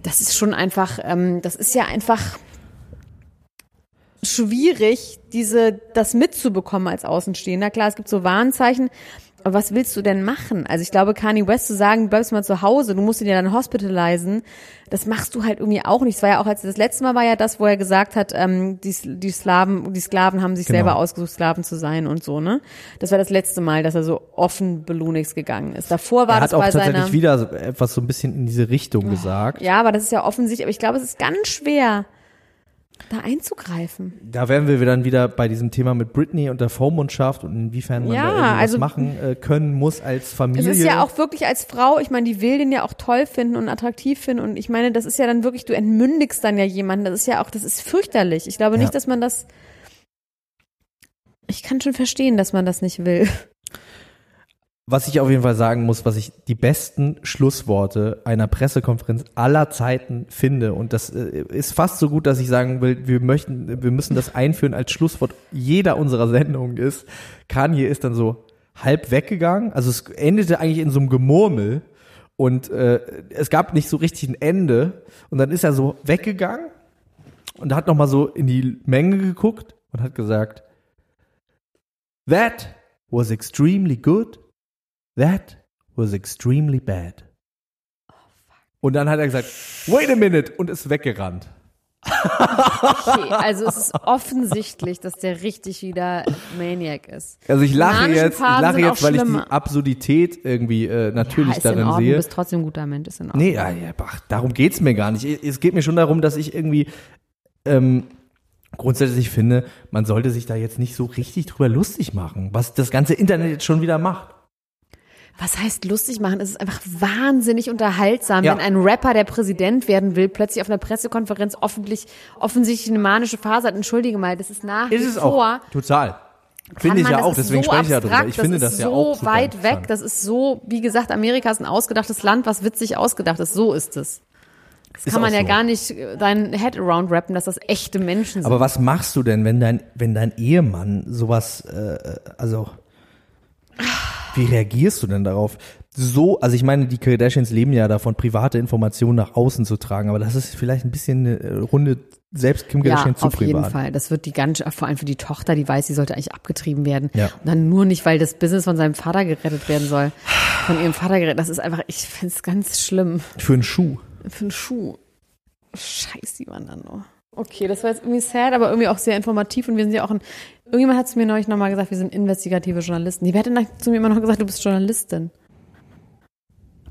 das ist schon einfach, ähm, das ist ja einfach schwierig, diese, das mitzubekommen als Außenstehender. Klar, es gibt so Warnzeichen, aber was willst du denn machen? Also ich glaube, Kanye West zu sagen, du bleibst mal zu Hause, du musst ihn ja dann hospitalisen, das machst du halt irgendwie auch nicht. Es war ja auch, als das letzte Mal war ja das, wo er gesagt hat, ähm, die, die Slaven, die Sklaven haben sich
Genau.
selber ausgesucht, Sklaven zu sein und so, ne? Das war das letzte Mal, dass er so offen belunigst gegangen ist. Davor war
Er
das
hat auch
bei
tatsächlich
seiner,
wieder etwas so ein bisschen in diese Richtung gesagt.
ja, aber das ist ja offensichtlich, aber ich glaube, es ist ganz schwer, da einzugreifen.
Da wären wir dann wieder bei diesem Thema mit Britney und der Vormundschaft und inwiefern man
Ja,
da irgendwas
also-
machen äh, können muss als Familie.
Es ist ja auch wirklich als Frau, ich meine, die will den ja auch toll finden und attraktiv finden und ich meine, das ist ja dann wirklich, du entmündigst dann ja jemanden, das ist ja auch, das ist fürchterlich. Ich glaube
Ja.
nicht, dass man das, ich kann schon verstehen, dass man das nicht will.
Was ich auf jeden Fall sagen muss, was ich die besten Schlussworte einer Pressekonferenz aller Zeiten finde, und das äh, ist fast so gut, dass ich sagen will, wir möchten, wir müssen das einführen als Schlusswort jeder unserer Sendungen ist, Kanye ist dann so halb weggegangen, also es endete eigentlich in so einem Gemurmel. Und äh, es gab nicht so richtig ein Ende. Und dann ist er so weggegangen und hat nochmal so in die Menge geguckt und hat gesagt, That was extremely good. That was extremely bad. Und dann hat er gesagt, wait a minute und ist weggerannt.
Okay, also es ist offensichtlich, dass der richtig wieder Maniac ist.
Also ich lache jetzt, ich lache jetzt, weil ich die
schlimmer.
Absurdität irgendwie äh, natürlich
ja,
darin sehe.
du bist trotzdem ein guter Mensch, ist in Ordnung.
Nee, ja, ja, ach, darum geht's mir gar nicht. Es geht mir schon darum, dass ich irgendwie ähm, grundsätzlich finde, man sollte sich da jetzt nicht so richtig drüber lustig machen, was das ganze Internet jetzt schon wieder macht.
Was heißt lustig machen? Es ist einfach wahnsinnig unterhaltsam,
Ja.
wenn ein Rapper, der Präsident werden will, plötzlich auf einer Pressekonferenz offentlich, offensichtlich eine manische Phase hat. Entschuldige mal, das ist nach
Ist
wie
es
vor.
auch. Total. Finde ich ja
das
auch, deswegen
so
spreche ich ja drüber. Ich finde das, ja
so
auch super
weit weg. Das ist so, wie gesagt, Amerika ist ein ausgedachtes Land, was witzig ausgedacht ist. So ist es. Das
Ist
kann man ja
so.
gar nicht äh, dein Head around rappen, dass das echte Menschen sind.
Aber was machst du denn, wenn dein, wenn dein Ehemann sowas, äh, also, wie reagierst du denn darauf? So, also ich meine, die Kardashians leben ja davon, private Informationen nach außen zu tragen, aber das ist vielleicht ein bisschen eine äh, Runde selbst Kim
ja,
Kardashian zu
auf
privat.
jeden Fall. Das wird die ganz, vor allem für die Tochter, die weiß, sie sollte eigentlich abgetrieben werden.
Ja.
Und dann nur nicht, weil das Business von seinem Vater gerettet werden soll. Von ihrem Vater gerettet. Das ist einfach, ich finde es ganz schlimm.
Für einen Schuh.
Für einen Schuh. Scheiß die waren dann nur. Okay, das war jetzt irgendwie sad, aber irgendwie auch sehr informativ und wir sind ja auch ein, irgendjemand hat zu mir neulich nochmal gesagt, wir sind investigative Journalisten. Die hätte zu mir immer noch gesagt, du bist Journalistin.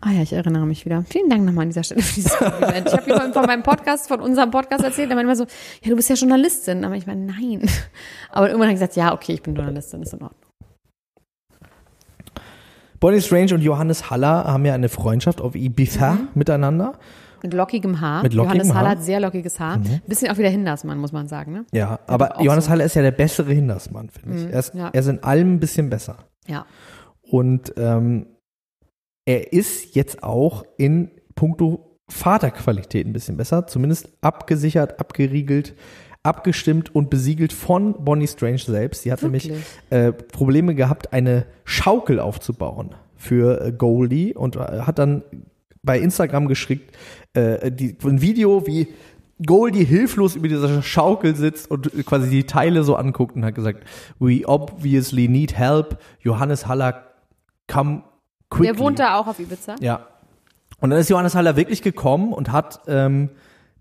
Ah ja, ich erinnere mich wieder. Vielen Dank nochmal an dieser Stelle für dieses Kompliment. Ich habe ihm von meinem Podcast, von unserem Podcast erzählt, der meinte immer so, ja, du bist ja Journalistin. Aber ich meine, nein. Aber irgendwann habe ich gesagt, ja, okay, ich bin Journalistin, ist in Ordnung.
Bonnie Strange und Johannes Haller haben ja eine Freundschaft auf Ibiza
Mhm.
miteinander.
Mit lockigem Haar.
Mit lockigem
Johannes Haller.
Mhm.
hat sehr lockiges Haar. Bisschen auch wieder Hindersmann, muss man sagen, ne?
Ja, aber Johannes
so.
Haller ist ja der bessere Hindersmann, finde ich. Er ist,
ja.
er ist in allem ein bisschen besser.
Ja.
Und ähm, er ist jetzt auch in puncto Vaterqualität ein bisschen besser, zumindest abgesichert, abgeriegelt, abgestimmt und besiegelt von Bonnie Strange selbst. Sie hat nämlich
Wirklich?
äh, Probleme gehabt, eine Schaukel aufzubauen für äh, Goldie und äh, hat dann bei Instagram geschickt äh, die, ein Video, wie Goldie hilflos über dieser Schaukel sitzt und äh, quasi die Teile so anguckt und hat gesagt, we obviously need help. Johannes Haller, come quickly.
Der wohnt da auch auf Ibiza.
Ja. Und dann ist Johannes Haller wirklich gekommen und hat ähm,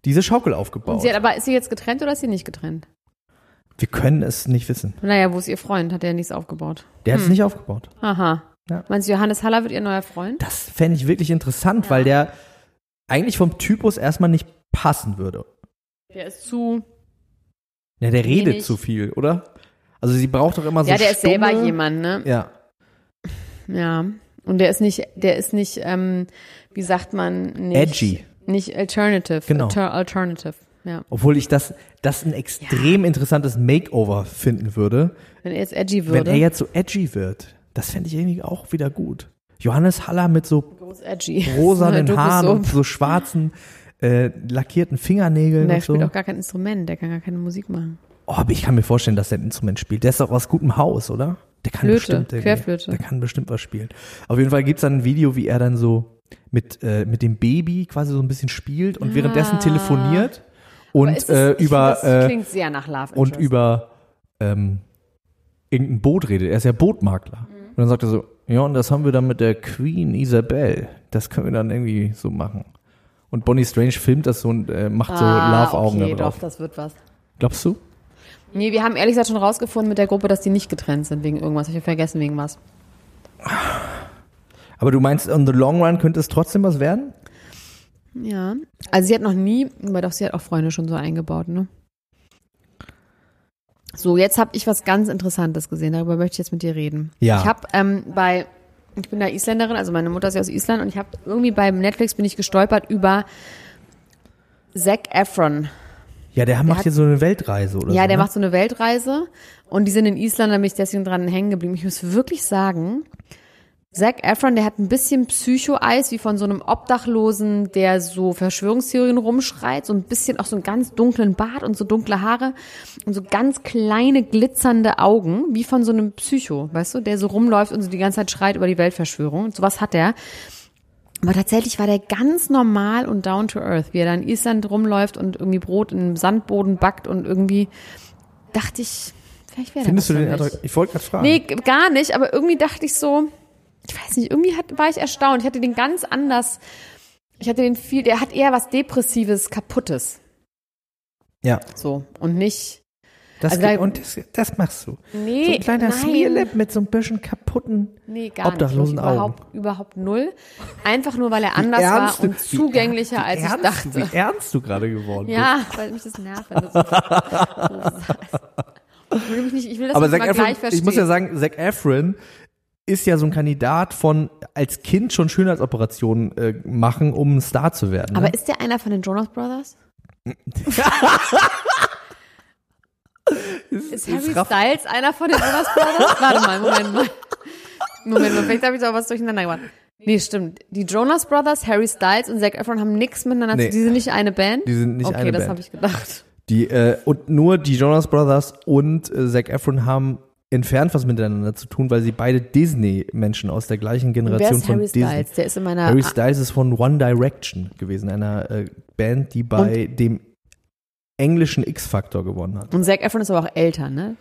diese Schaukel aufgebaut.
Und sie hat, aber ist sie jetzt getrennt oder ist sie nicht getrennt?
Wir können es nicht wissen.
Naja, wo ist ihr Freund? Hat der nichts aufgebaut?
Der hat es nicht aufgebaut.
Aha.
Ja.
Meinst du, Johannes Haller wird ihr neuer Freund?
Das fände ich wirklich interessant, weil der eigentlich vom Typus erstmal nicht passen würde.
Der ist zu.
Ja, der redet
Wenig.
zu viel, oder? Also sie braucht doch immer so
ja, der ist selber
stumme-
jemand, ne?
Ja.
Ja. Und der ist nicht, der ist nicht, ähm, wie sagt man, nicht.
Edgy.
Nicht alternative.
Genau.
Alter, alternative. Ja.
Obwohl ich das, das ein extrem interessantes Makeover finden würde,
Wenn er jetzt edgy
wenn
würde.
er jetzt so edgy wird. Das fände ich irgendwie auch wieder gut. Johannes Haller mit so rosanen
Du bist
Haaren
so-
und so schwarzen, äh, lackierten Fingernägeln
Der
und so.
spielt auch gar kein Instrument, der kann gar keine Musik machen.
Oh, aber ich kann mir vorstellen, dass der ein Instrument spielt. Der ist doch aus gutem Haus, oder? Der kann
Flöte,
bestimmt irgendwie-
Querflöte.
Der kann bestimmt was spielen. Auf jeden Fall gibt's dann ein Video, wie er dann so mit, äh, mit dem Baby quasi so ein bisschen spielt und währenddessen telefoniert und
ist
äh, über
das
äh,
klingt sehr nach Love
und
Interest.
über ähm, irgendein Boot redet. Er ist ja Bootmakler. Und dann sagt er so, ja, und das haben wir dann mit der Queen Isabel. Das können wir dann irgendwie so machen. Und Bonnie Strange filmt das so und äh, macht so
ah,
Love-Augen
okay,
drauf.
doch, das wird was.
Glaubst du?
Nee, wir haben ehrlich gesagt schon rausgefunden mit der Gruppe, dass die nicht getrennt sind wegen irgendwas. Ich vergessen wegen was.
Aber du meinst, on the long run könnte es trotzdem was werden?
Ja. Also sie hat noch nie, aber doch, sie hat auch Freunde schon so eingebaut, ne? So, jetzt habe ich was ganz Interessantes gesehen. Darüber möchte ich jetzt mit dir reden.
Ja.
Ich habe ähm, bei, ich bin ja Isländerin, also meine Mutter ist ja aus Island und ich habe irgendwie beim Netflix bin ich gestolpert über Zac Efron.
Ja, der macht
hat-
hier so eine Weltreise oder so.
Ja, der
ne?
macht so eine Weltreise und die sind in Island, da bin ich deswegen dran hängen geblieben. Ich muss wirklich sagen, Zac Efron, der hat ein bisschen Psycho-Eis, wie von so einem Obdachlosen, der so Verschwörungstheorien rumschreit, so ein bisschen auch so einen ganz dunklen Bart und so dunkle Haare und so ganz kleine glitzernde Augen, wie von so einem Psycho, weißt du, der so rumläuft und so die ganze Zeit schreit über die Weltverschwörung. Und sowas hat er. Aber tatsächlich war der ganz normal und down to earth, wie er da in Island rumläuft und irgendwie Brot im Sandboden backt und irgendwie dachte ich, vielleicht wäre
Findest du
das
den? Ich wollte gerade fragen.
Nee, gar nicht, aber irgendwie dachte ich so, ich weiß nicht, irgendwie hat, war ich erstaunt. Ich hatte den ganz anders, ich hatte den viel, der hat eher was Depressives, Kaputtes.
Ja.
So. Und nicht.
Das
Also da-
und das, das machst du.
Nee,
so ein kleiner
nein.
Smearlip mit so ein bisschen kaputten.
Nee, gar
Obdachlosen
nicht.
Augen.
Überhaupt, überhaupt null. Einfach nur, weil er anders war und zugänglicher,
ernst-
als
wie
ich
ernst,
dachte.
Wie ernst du gerade geworden
Ja, weil mich das nervt, wenn du so, so sagst. Ich will, mich nicht, ich will das
Aber
nicht
Zac
mal
Efron,
gleich verstehen.
ich muss ja sagen, Zac Efron ist ja so ein Kandidat von als Kind schon Schönheitsoperationen äh, machen, um ein Star zu werden. Ne?
Aber ist der einer von den Jonas Brothers? ist Harry
raff-
Styles einer von den Jonas Brothers? Warte mal, Moment mal. Moment mal, vielleicht habe ich da was durcheinander gemacht. Nee, stimmt. Die Jonas Brothers, Harry Styles und Zac Efron haben nichts miteinander
Nee.
zu Die sind nicht eine Band?
Die sind nicht
okay,
eine
das
Band.
habe ich gedacht.
Die, äh, und nur die Jonas Brothers und äh, Zac Efron haben entfernt was miteinander zu tun, weil sie beide Disney-Menschen aus der gleichen Generation von
Harry
Disney.
Styles? Der ist in meiner...
Harry Styles ist von One Direction gewesen, einer äh, Band, die bei dem englischen X-Factor gewonnen hat.
und Zac Efron ist aber auch älter, ne?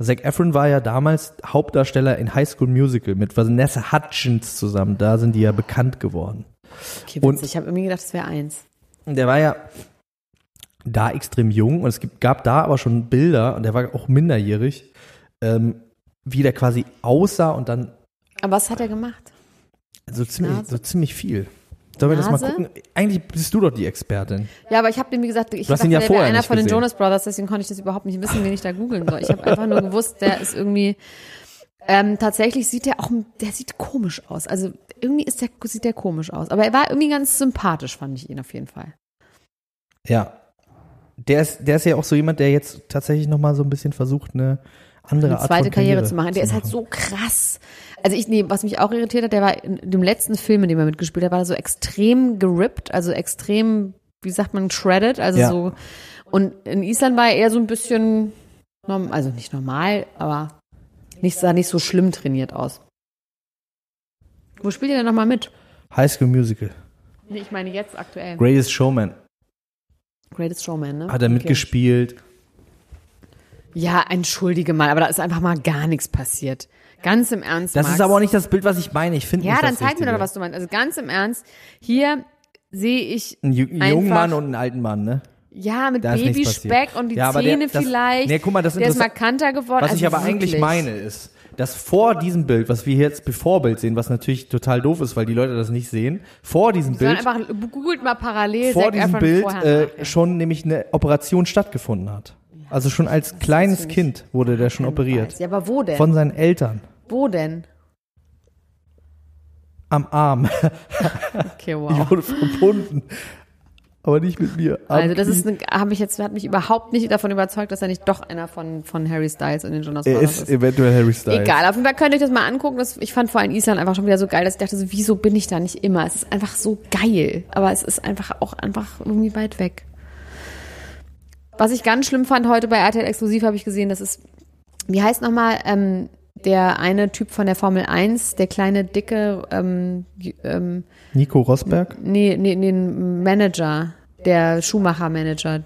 Zac Efron war ja damals Hauptdarsteller in High School Musical mit Vanessa Hutchins zusammen. Da sind die ja bekannt geworden.
Okay,
Und-
witzig. Ich habe irgendwie gedacht, das wäre eins.
Und der war ja da extrem jung und es gab da aber schon Bilder und der war auch minderjährig, ähm, wie der quasi aussah und dann
Aber was hat er gemacht?
so ziemlich,
Nase?
so ziemlich viel. Sollen wir das mal gucken? Eigentlich bist du doch die Expertin.
Ja, aber ich habe dem, wie gesagt, ich dachte,
ihn ja
der
vorher
wäre einer von den
gesehen.
Jonas Brothers, deswegen konnte ich das überhaupt nicht wissen, wen ich da googeln soll. Ich habe einfach nur gewusst, der ist irgendwie, ähm, tatsächlich sieht der auch, der sieht komisch aus. Also irgendwie ist der, sieht der komisch aus. Aber er war irgendwie ganz sympathisch, fand ich ihn auf jeden Fall.
Ja. Der ist, der ist ja auch so jemand, der jetzt tatsächlich nochmal so ein bisschen versucht, eine andere
Eine
Art
zweite
von
Karriere, zu machen. Der ist halt so krass. Also ich, nee, was mich auch irritiert hat, der war in dem letzten Film, in dem er mitgespielt hat, war so extrem gerippt, also extrem, wie sagt man, shredded, also
Ja.
so. Und in Island war er eher so ein bisschen, also nicht normal, aber nicht, sah nicht so schlimm trainiert aus. Wo spielt er denn nochmal mit?
High School Musical.
Nee, ich meine jetzt aktuell.
Greatest Showman.
Greatest Showman, ne?
Hat er
Okay.
mitgespielt.
Ja, entschuldige mal, aber da ist einfach mal gar nichts passiert. Ganz im Ernst,
Das
Max.
ist aber auch nicht das Bild, was ich meine. Ich finde
Ja,
nicht
dann zeig mir doch, was du meinst. Also ganz im Ernst, hier sehe ich,
einen jungen Mann und einen alten Mann, ne?
ja, mit
ist
Babyspeck und die
Ja, aber der-
Zähne
das-
vielleicht.
Nee, guck mal, das
der ist markanter geworden.
Was
also
ich aber eigentlich
wirklich.
meine ist, dass vor diesem Bild, was wir jetzt Bevorbild sehen, was natürlich total doof ist, weil die Leute das nicht sehen, vor diesem Bild,
einfach, googelt mal parallel
vor
Zac
diesem Bild äh, schon nämlich eine Operation stattgefunden hat. Also schon als kleines Kind wurde der schon operiert.
Weiß. Ja, aber wo denn?
Von seinen Eltern.
wo denn?
Am Arm.
Okay,
Ich
wow.
wurde verbunden. Aber nicht mit mir. Am
Also das ist, habe ich jetzt, hat mich überhaupt nicht davon überzeugt, dass er nicht doch einer von, von Harry Styles und den Jonas
er
Brothers
ist
ist.
eventuell Harry Styles.
Egal, auf jeden Fall könnt ihr euch das mal angucken. Das, ich fand vor allem Island einfach schon wieder so geil, dass ich dachte, so, wieso bin ich da nicht immer? Es ist einfach so geil. Aber es ist einfach auch einfach irgendwie weit weg. Was ich ganz schlimm fand heute bei RTL Exklusiv, habe ich gesehen, das ist, wie heißt nochmal, ähm, der eine Typ von der Formel 1, der kleine, dicke, ähm, ähm,
Nico Rosberg?
nee, nee, nee, Manager, der Schumacher-Manager.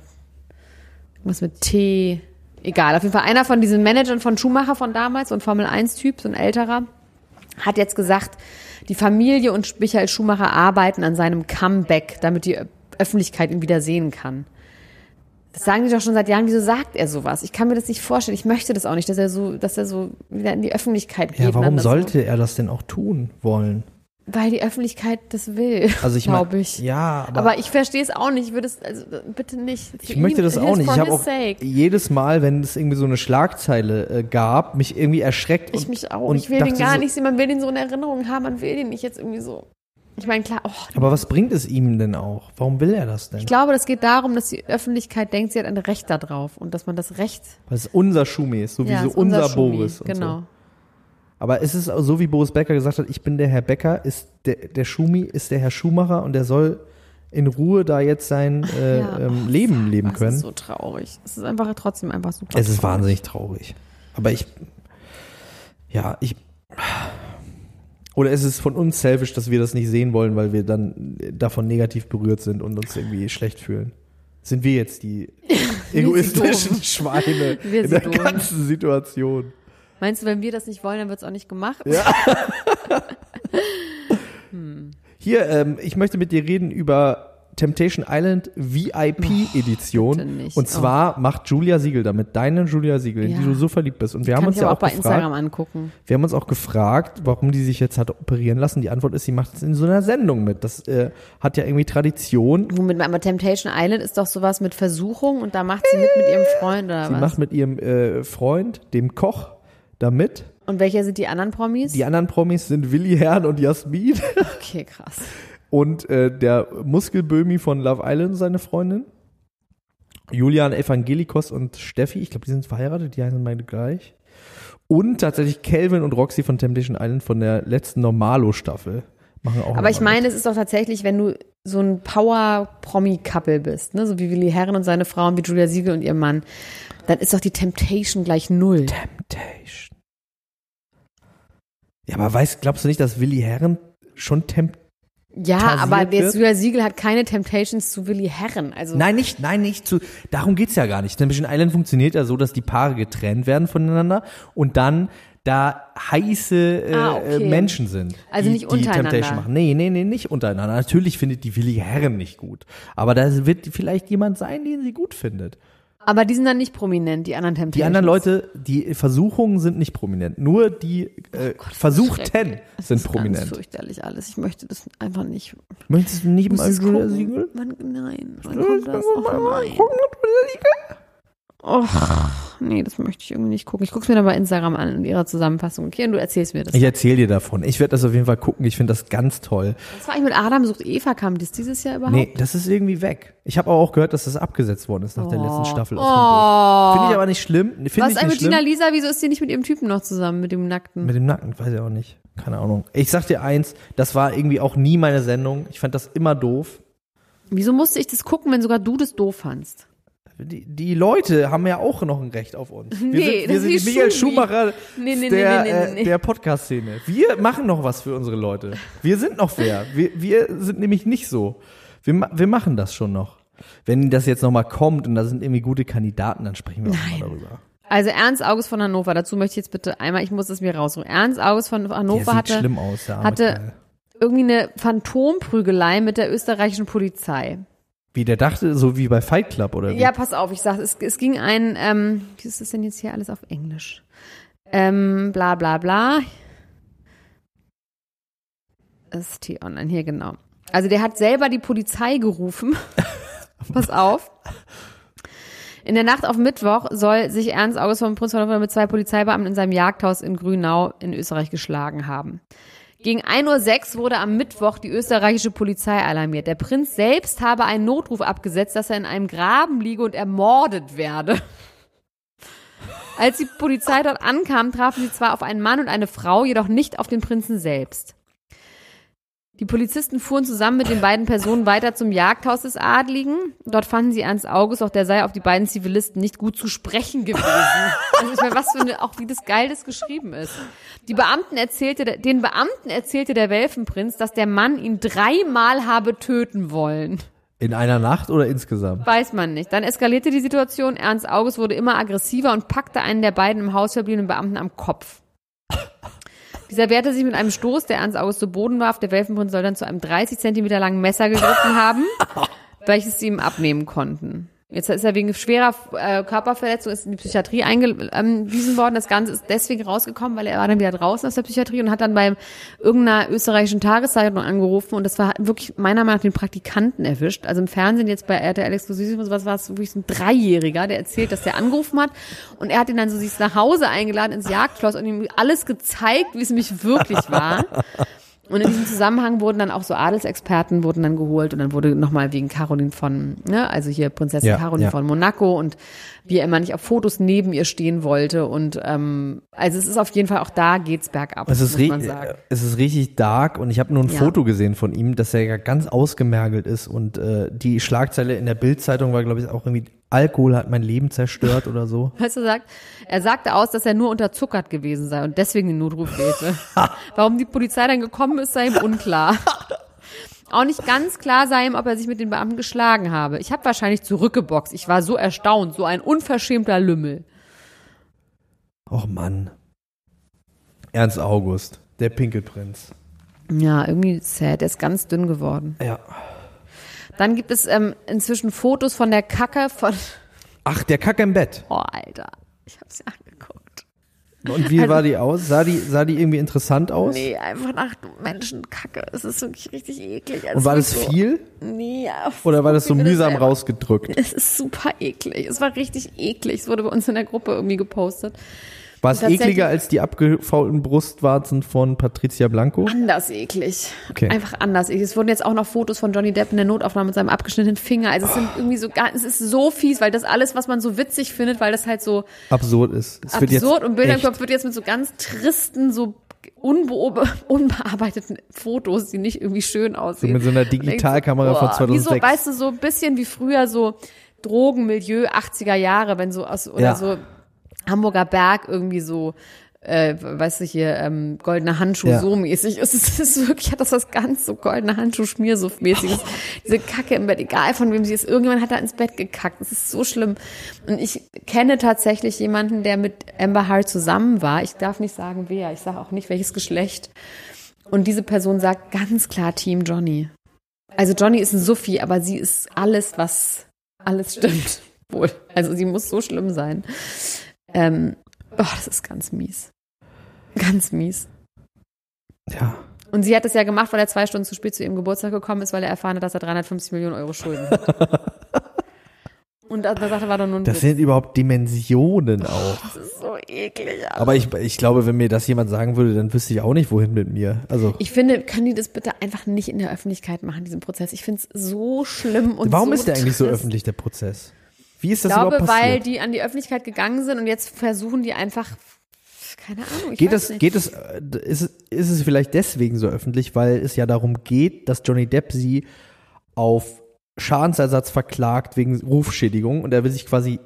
Was mit T. Egal, auf jeden Fall einer von diesen Managern von Schumacher von damals, so ein Formel-1-Typ, so ein älterer, hat jetzt gesagt, die Familie und Michael Schumacher arbeiten an seinem Comeback, damit die Öffentlichkeit ihn wieder sehen kann. Das sagen die doch schon seit Jahren. Wieso sagt er sowas? Ich kann mir das nicht vorstellen. Ich möchte das auch nicht, dass er so, dass er so wieder in die Öffentlichkeit geht.
Ja, warum sollte er das denn auch tun wollen?
Weil die Öffentlichkeit das will.
Also ich
glaube ich.
ja, aber,
Aber ich verstehe es auch nicht. Ich würde es, also bitte nicht. Für
ich möchte das auch nicht. Ich habe auch
sake.
jedes Mal, wenn es irgendwie so eine Schlagzeile äh, gab, mich irgendwie erschreckt.
Ich
und,
mich auch.
Und
ich will den gar
so,
nicht sehen. Man will den so in Erinnerung haben. Man will den nicht jetzt irgendwie so. Ich meine, klar, oh,
Aber was bringt es ihm denn auch? Warum will er das denn?
ich glaube, das geht darum, dass die Öffentlichkeit denkt, sie hat ein Recht darauf und dass man das Recht,
Weil es unser Schumi ist, so wie
ja,
so
ist unser,
unser,
Schumi.
Boris. Und
Genau.
So. Aber es ist so, wie Boris Becker gesagt hat, ich bin der Herr Becker, ist der, der Schumi ist der Herr Schumacher und der soll in Ruhe da jetzt sein äh,
Ja.
ähm, Leben leben
Das
können.
ist so traurig. Es ist einfach trotzdem einfach super.
Es ist
traurig.
wahnsinnig traurig. Aber ich, ja, ich, oder es ist von uns selfish, dass wir das nicht sehen wollen, weil wir dann davon negativ berührt sind und uns irgendwie schlecht fühlen. Sind wir jetzt die egoistischen. Schweine in der
dumm.
ganzen Situation?
Meinst du, wenn wir das nicht wollen, dann wird es auch nicht gemacht?
Ja. Hier, ähm, ich möchte mit dir reden über Temptation Island VIP-Edition.
nicht.
und zwar macht Julia Siegel damit, deine Julia Siegel, in
Ja.
die du so verliebt bist. Und wir haben
Kann
uns
ich
ja auch
auch bei
gefragt,
Instagram angucken.
wir haben uns auch gefragt, warum die sich jetzt hat operieren lassen. Die Antwort ist, sie macht es in so einer Sendung mit. Das äh, hat ja irgendwie Tradition.
Womit, aber Temptation Island ist doch sowas mit Versuchung und da macht sie mit mit ihrem Freund oder
Sie
was?
macht mit ihrem äh, Freund, dem Koch, damit.
Und welche sind die anderen Promis?
Die anderen Promis sind Willi Herrn und Jasmin.
Okay, krass.
Und äh, der Muskelbömi von Love Island, seine Freundin. Julian Evangelikos und Steffi, ich glaube, die sind verheiratet, die heißen beide gleich. Und tatsächlich Calvin und Roxy von Temptation Island von der letzten Normalo-Staffel. Machen auch
Aber ich meine, es ist doch tatsächlich, wenn du so ein Power-Promi-Couple bist, ne, so wie Willi Herren und seine Frau und wie Julia Siegel und ihr Mann, dann ist doch die Temptation gleich null.
mit. Temptation. Ja, aber weißt, glaubst du nicht, dass Willi Herren schon Temp
Ja, aber jetzt
wird?
Julia Siegel hat keine Temptations zu Willi Herren. Also
Nein, nicht, nein, nicht zu. Darum geht's ja gar nicht. Temptation Island funktioniert ja so, dass die Paare getrennt werden voneinander und dann da heiße äh,
Ah, okay.
äh, Menschen sind.
Also
die,
nicht
die
untereinander.
Temptation machen. Nee, nee, nee, nicht untereinander. Natürlich findet die Willi Herren nicht gut. Aber da wird vielleicht jemand sein, den sie gut findet.
Aber die sind dann nicht prominent, die anderen Temptations.
Die anderen Leute, die Versuchungen sind nicht prominent. Nur die äh, Versuchten
schrecklich. Das
sind
ist Ganz
prominent.
fürchterlich alles. Ich möchte das einfach nicht.
Möchtest du nicht mal Julia. Siegel?
Wann, nein, wann kommt das? Oh, nein. Och, nee, das möchte ich irgendwie nicht gucken. Ich gucke es mir dann bei Instagram an in ihrer Zusammenfassung. Okay, und du erzählst mir das.
Ich erzähle dir davon. Ich werde das auf jeden Fall gucken. Ich finde das ganz toll.
Was war eigentlich mit Adam sucht Eva? Kam das dieses Jahr überhaupt?
Nee, das ist irgendwie weg. Ich habe auch gehört, dass das abgesetzt worden ist nach der letzten Staffel. aus
Oh.
Finde ich aber nicht schlimm. Finde
Was
ich
ist eigentlich mit Gina
schlimm.
Lisa? Wieso ist sie nicht mit ihrem Typen noch zusammen, mit dem Nackten?
Mit dem Nacken, weiß ich auch nicht. Keine Ahnung. Ich sag dir eins, das war irgendwie auch nie meine Sendung. Ich fand das immer doof.
Wieso musste ich das gucken, wenn sogar du das doof fandst?
Die, die Leute haben ja auch noch ein Recht auf uns. Wir
Nee,
sind, wir sind die Michael. Schumacher
Nee, nee,
der, äh, der Podcast-Szene. Wir machen noch was für unsere Leute. Wir sind noch wer. Wir, wir sind nämlich nicht so. Wir, wir machen das schon noch. Wenn das jetzt nochmal kommt und da sind irgendwie gute Kandidaten, dann sprechen wir auch mal darüber.
Also Ernst August von Hannover, dazu möchte ich jetzt bitte einmal, ich muss es mir raussuchen. Ernst August von Hannover hatte
schlimm aus,
hatte- irgendwie eine Phantomprügelei mit der österreichischen Polizei.
Wie der dachte, so wie bei Fight Club oder wie?
Ja, pass auf, ich sag, es, es ging ein, ähm, wie ist das denn jetzt hier alles auf Englisch? Ähm, bla bla bla. ST Online, hier genau. Also der hat selber die Polizei gerufen. pass auf. In der Nacht auf Mittwoch soll sich Ernst August von Prinz von Hannover mit zwei Polizeibeamten in seinem Jagdhaus in Grünau in Österreich geschlagen haben. Gegen 1.06 Uhr wurde am Mittwoch die österreichische Polizei alarmiert. Der Prinz selbst habe einen Notruf abgesetzt, dass er in einem Graben liege und ermordet werde. Als die Polizei dort ankam, trafen sie zwar auf einen Mann und eine Frau, jedoch nicht auf den Prinzen selbst. Die Polizisten fuhren zusammen mit den beiden Personen weiter zum Jagdhaus des Adligen. Dort fanden sie Ernst August, auch der sei auf die beiden Zivilisten nicht gut zu sprechen gewesen. Also ich meine, was für eine, auch wie das geil das geschrieben ist. Die Beamten erzählte, den Beamten erzählte der Welfenprinz, dass der Mann ihn dreimal habe töten wollen.
In einer Nacht oder insgesamt?
Weiß man nicht. Dann eskalierte die Situation. Ernst August wurde immer aggressiver und packte einen der beiden im Haus verbliebenen Beamten am Kopf. Dieser wehrte sich mit einem Stoß, der Ernst August zu Boden warf. Der Welfenprinz soll dann zu einem 30 Zentimeter langen Messer gegriffen haben, welches sie ihm abnehmen konnten. Jetzt ist er wegen schwerer äh, Körperverletzung ist in die Psychiatrie eingewiesen worden. Das Ganze ist deswegen rausgekommen, weil er war dann wieder draußen aus der Psychiatrie und hat dann bei irgendeiner österreichischen Tageszeitung angerufen und das war wirklich meiner Meinung nach den Praktikanten erwischt. Also im Fernsehen jetzt bei RTL Exklusiv und sowas war es wirklich ein Dreijähriger, der erzählt, dass der angerufen hat und er hat ihn dann so sich nach Hause eingeladen ins Jagdschloss und ihm alles gezeigt, wie es nämlich wirklich war. Und in diesem Zusammenhang wurden dann auch so Adelsexperten wurden dann geholt und dann wurde nochmal wegen Caroline von, ne, also hier Prinzessin
Ja,
Caroline
ja.
von Monaco und wie er immer nicht auf Fotos neben ihr stehen wollte und ähm, also es ist auf jeden Fall auch da geht's bergab,
Es ist, es ist richtig dark und ich habe nur ein
Ja.
Foto gesehen von ihm, dass er ja ganz ausgemergelt ist und äh, die Schlagzeile in der Bildzeitung war, glaube ich, auch irgendwie Alkohol hat mein Leben zerstört oder so.
Weißt du, sagt, er sagte aus, dass er nur unterzuckert gewesen sei und deswegen den Notruf wählte. Warum die Polizei dann gekommen ist, sei ihm unklar. Auch nicht ganz klar sei ihm, ob er sich mit den Beamten geschlagen habe. Ich habe wahrscheinlich zurückgeboxt. Ich war so erstaunt, so ein unverschämter Lümmel.
Och Mann. Ernst August, der Pinkelprinz.
Ja, irgendwie sad. Er ist ganz dünn geworden.
Ja.
Dann gibt es ähm, inzwischen Fotos von der Kacke von.
Ach, der Kacke im Bett.
Oh, Alter. Ich hab's ja.
Und wie
Also-
war die aus? Sah die, sah die irgendwie interessant aus?
Nee, einfach nach Menschenkacke. Es ist wirklich richtig eklig. Also
Und war das
so,
viel?
Nee, ja,
Oder war das so mühsam
selber-
rausgedrückt?
Es ist super eklig. Es war richtig eklig. Es wurde bei uns in der Gruppe irgendwie gepostet.
War es ekliger als die abgefaulten Brustwarzen von Patricia Blanco?
Anders eklig.
Okay.
Einfach anders eklig. Es wurden jetzt auch noch Fotos von Johnny Depp in der Notaufnahme mit seinem abgeschnittenen Finger. Also es sind irgendwie so es ist so fies, weil das alles, was man so witzig findet, weil das halt so
Absurd ist. Es
absurd und Bilder im Kopf wird jetzt mit so ganz tristen, so unbearbeiteten Fotos, die nicht irgendwie schön aussehen.
mit so einer Digitalkamera von
boah, Wie so,
2006.
weißt du, so ein bisschen wie früher so Drogenmilieu 80er Jahre, wenn so aus, oder
Ja.
so Hamburger Berg irgendwie so äh, weißt du hier, ähm, goldene Handschuh
Ja.
so mäßig. Es ist, es ist wirklich, hat das was ganz so goldene Handschuh-Schmiersuff-mäßiges. Diese Kacke im Bett, egal von wem sie ist. Irgendjemand hat da ins Bett gekackt. Das ist so schlimm. Und ich kenne tatsächlich jemanden, der mit Amber Heard zusammen war. Ich darf nicht sagen, wer. Ich sage auch nicht, welches Geschlecht. Und diese Person sagt ganz klar Team Johnny. Also Johnny ist ein Suffi, aber sie ist alles, was alles stimmt. Wohl. Also sie muss so schlimm sein. Ähm, oh, das ist ganz mies. Ganz mies.
Ja.
Und sie hat es ja gemacht, weil er zwei Stunden zu spät zu ihrem Geburtstag gekommen ist, weil er erfahren hat, dass er 350 Millionen Euro Schulden hat. Und da, da sagte, war doch nur ein
Das
Witz.
sind überhaupt Dimensionen auch.
Das ist so eklig.
Aber ich, ich glaube, wenn mir das jemand sagen würde, dann wüsste ich auch nicht, wohin mit mir. Also,
Ich finde, können die das bitte einfach nicht in der Öffentlichkeit machen, diesen Prozess? Ich finde es so schlimm und
warum
so
ist der eigentlich so öffentlich, der Prozess? Wie ist
Ich
das
glaube,
überhaupt
weil die an die Öffentlichkeit gegangen sind und jetzt versuchen die einfach, keine Ahnung, ich
Geht
weiß
es,
nicht.
geht es, äh, ist, es- ist es vielleicht deswegen so öffentlich, weil es ja darum geht, dass Johnny Depp sie auf Schadensersatz verklagt wegen Rufschädigung und er will sich quasi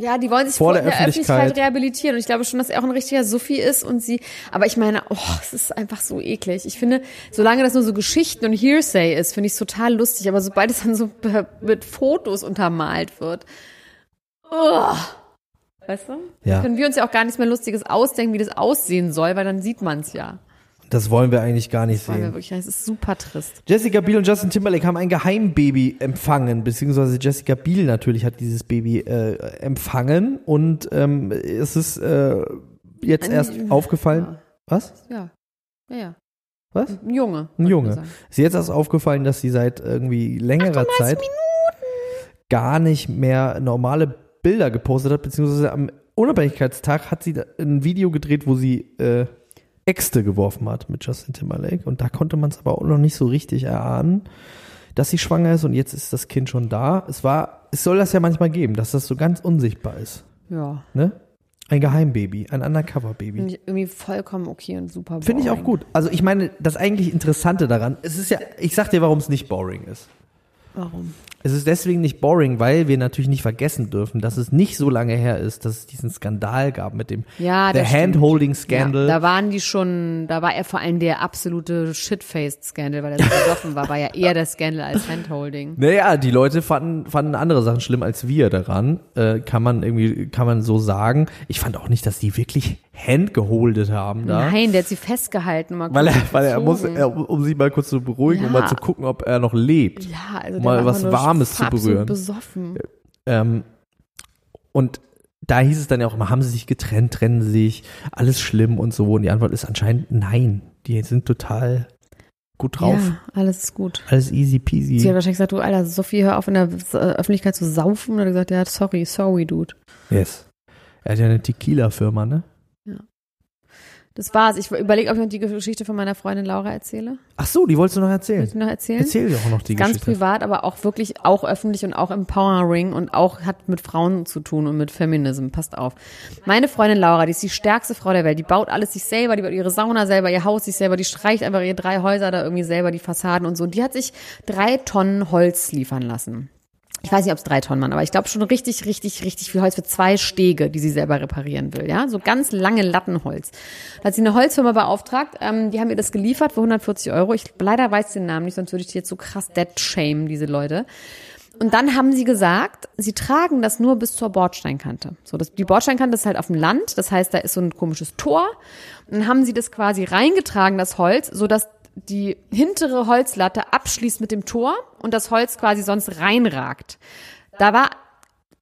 Ja, die wollen sich
Vor
vor,
der
der Öffentlichkeit.
Öffentlichkeit
rehabilitieren. Und ich glaube schon, dass er auch ein richtiger Suffi ist und sie, aber ich meine, oh, es ist einfach so eklig. Ich finde, solange das nur so Geschichten und Hearsay ist, finde ich es total lustig. Aber sobald es dann so mit Fotos untermalt wird, oh, weißt du?
Ja.
Können wir uns ja auch gar nichts mehr Lustiges ausdenken, wie das aussehen soll, weil dann sieht man es ja.
Das wollen wir eigentlich gar nicht
wir
sehen.
wirklich, es ist super trist.
Jessica Biel und Justin Timberlake haben ein Geheimbaby empfangen, beziehungsweise Jessica Biel natürlich hat dieses Baby äh, empfangen und ähm, es ist äh, jetzt
Ein-
erst aufgefallen. Was?
Ja. Ja, ja.
Was?
Ein Junge.
Ein Junge. Ist jetzt erst aufgefallen, dass sie seit irgendwie längerer Zeit gar nicht mehr normale Bilder gepostet hat, beziehungsweise am Unabhängigkeitstag hat sie ein Video gedreht, wo sie äh, Äxte geworfen hat mit Justin Timberlake. Und da konnte man es aber auch noch nicht so richtig erahnen, dass sie schwanger ist und jetzt ist das Kind schon da. Es war, es soll das ja manchmal geben, dass das so ganz unsichtbar ist.
Ja.
Ne? Ein Geheimbaby, ein Undercover-Baby.
Finde ich irgendwie vollkommen okay und super.
Finde ich auch gut. Also ich meine, das eigentlich Interessante daran, es ist ja, ich sag dir, warum es nicht boring ist.
Warum?
Es ist deswegen nicht boring, weil wir natürlich nicht vergessen dürfen, dass es nicht so lange her ist, dass es diesen Skandal gab mit dem
Ja,
der
das stimmt.
Handholding-Scandal.
Ja, da waren die schon, da war er vor allem der absolute Shitfaced-Scandal, weil er so besoffen war, war ja eher der Scandal als Handholding.
naja, die Leute fanden, fanden andere Sachen schlimm als wir daran. Äh, kann man irgendwie, kann man so sagen. Ich fand auch nicht, dass die wirklich handgeholdet haben da.
Nein, der hat sie festgehalten. Mal
Weil er, weil er muss, er, um sich mal kurz zu beruhigen, um
Ja.
mal zu gucken, ob er noch lebt.
ja, also
um mal
war
was
einfach nur
Warmes zu berühren.
besoffen.
Ähm, und da hieß es dann ja auch immer, haben sie sich getrennt, trennen sie sich, alles schlimm und so. Und die Antwort ist anscheinend nein. Die sind total gut drauf.
Ja, alles ist gut.
Alles easy
Sie hat
peasy.
wahrscheinlich gesagt, du Alter, Sophie, hör auf in der äh, Öffentlichkeit zu saufen. Und er hat gesagt, ja, sorry, sorry, Dude.
Yes. Er hat ja eine Tequila-Firma, ne?
Das war's. Ich überlege, ob ich noch die Geschichte von meiner Freundin Laura erzähle.
Ach so, die wolltest du noch erzählen.
ich die noch erzählen?
Erzähl dir auch noch die
Ganz
Geschichte.
privat, aber auch wirklich auch öffentlich und auch empowering und auch hat mit Frauen zu tun und mit Feminism. Passt auf. Meine Freundin Laura, die ist die stärkste Frau der Welt. Die baut alles sich selber, die baut ihre Sauna selber, ihr Haus sich selber, die streicht einfach ihre drei Häuser da irgendwie selber, die Fassaden und so. Und die hat sich drei Tonnen Holz liefern lassen. Ich weiß nicht, ob es drei Tonnen waren, aber ich glaube schon richtig, richtig, richtig viel Holz für zwei Stege, die sie selber reparieren will. Ja, so ganz lange Lattenholz. Da hat sie eine Holzfirma beauftragt. Ähm, die haben ihr das geliefert für 140 Euro. Ich leider weiß den Namen nicht, sonst würde ich die jetzt so krass dead shame diese Leute. Und dann haben sie gesagt, sie tragen das nur bis zur Bordsteinkante. So, das, die Bordsteinkante ist halt auf dem Land, das heißt, da ist so ein komisches Tor. Und dann haben sie das quasi reingetragen, das Holz, so dass die hintere Holzlatte abschließt mit dem Tor und das Holz quasi sonst reinragt. Da war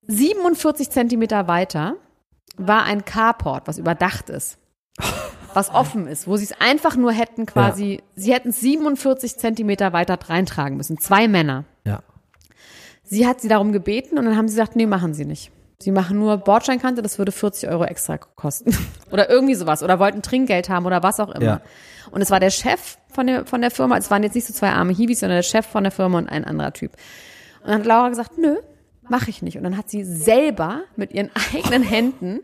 47 Zentimeter weiter war ein Carport, was überdacht ist. Was offen ist, wo sie es einfach nur hätten quasi, sie hätten es 47 Zentimeter weiter reintragen müssen. Zwei Männer.
Ja.
Sie hat sie darum gebeten und dann haben sie gesagt, nee, machen sie nicht. Sie machen nur Bordscheinkante, das würde 40 Euro extra kosten. oder irgendwie sowas. Oder wollten Trinkgeld haben oder was auch immer.
Ja.
Und es war der Chef von der, von der Firma, es waren jetzt nicht so zwei arme Hiwis, sondern der Chef von der Firma und ein anderer Typ. Und dann hat Laura gesagt, nö, mache ich nicht. Und dann hat sie selber mit ihren eigenen Händen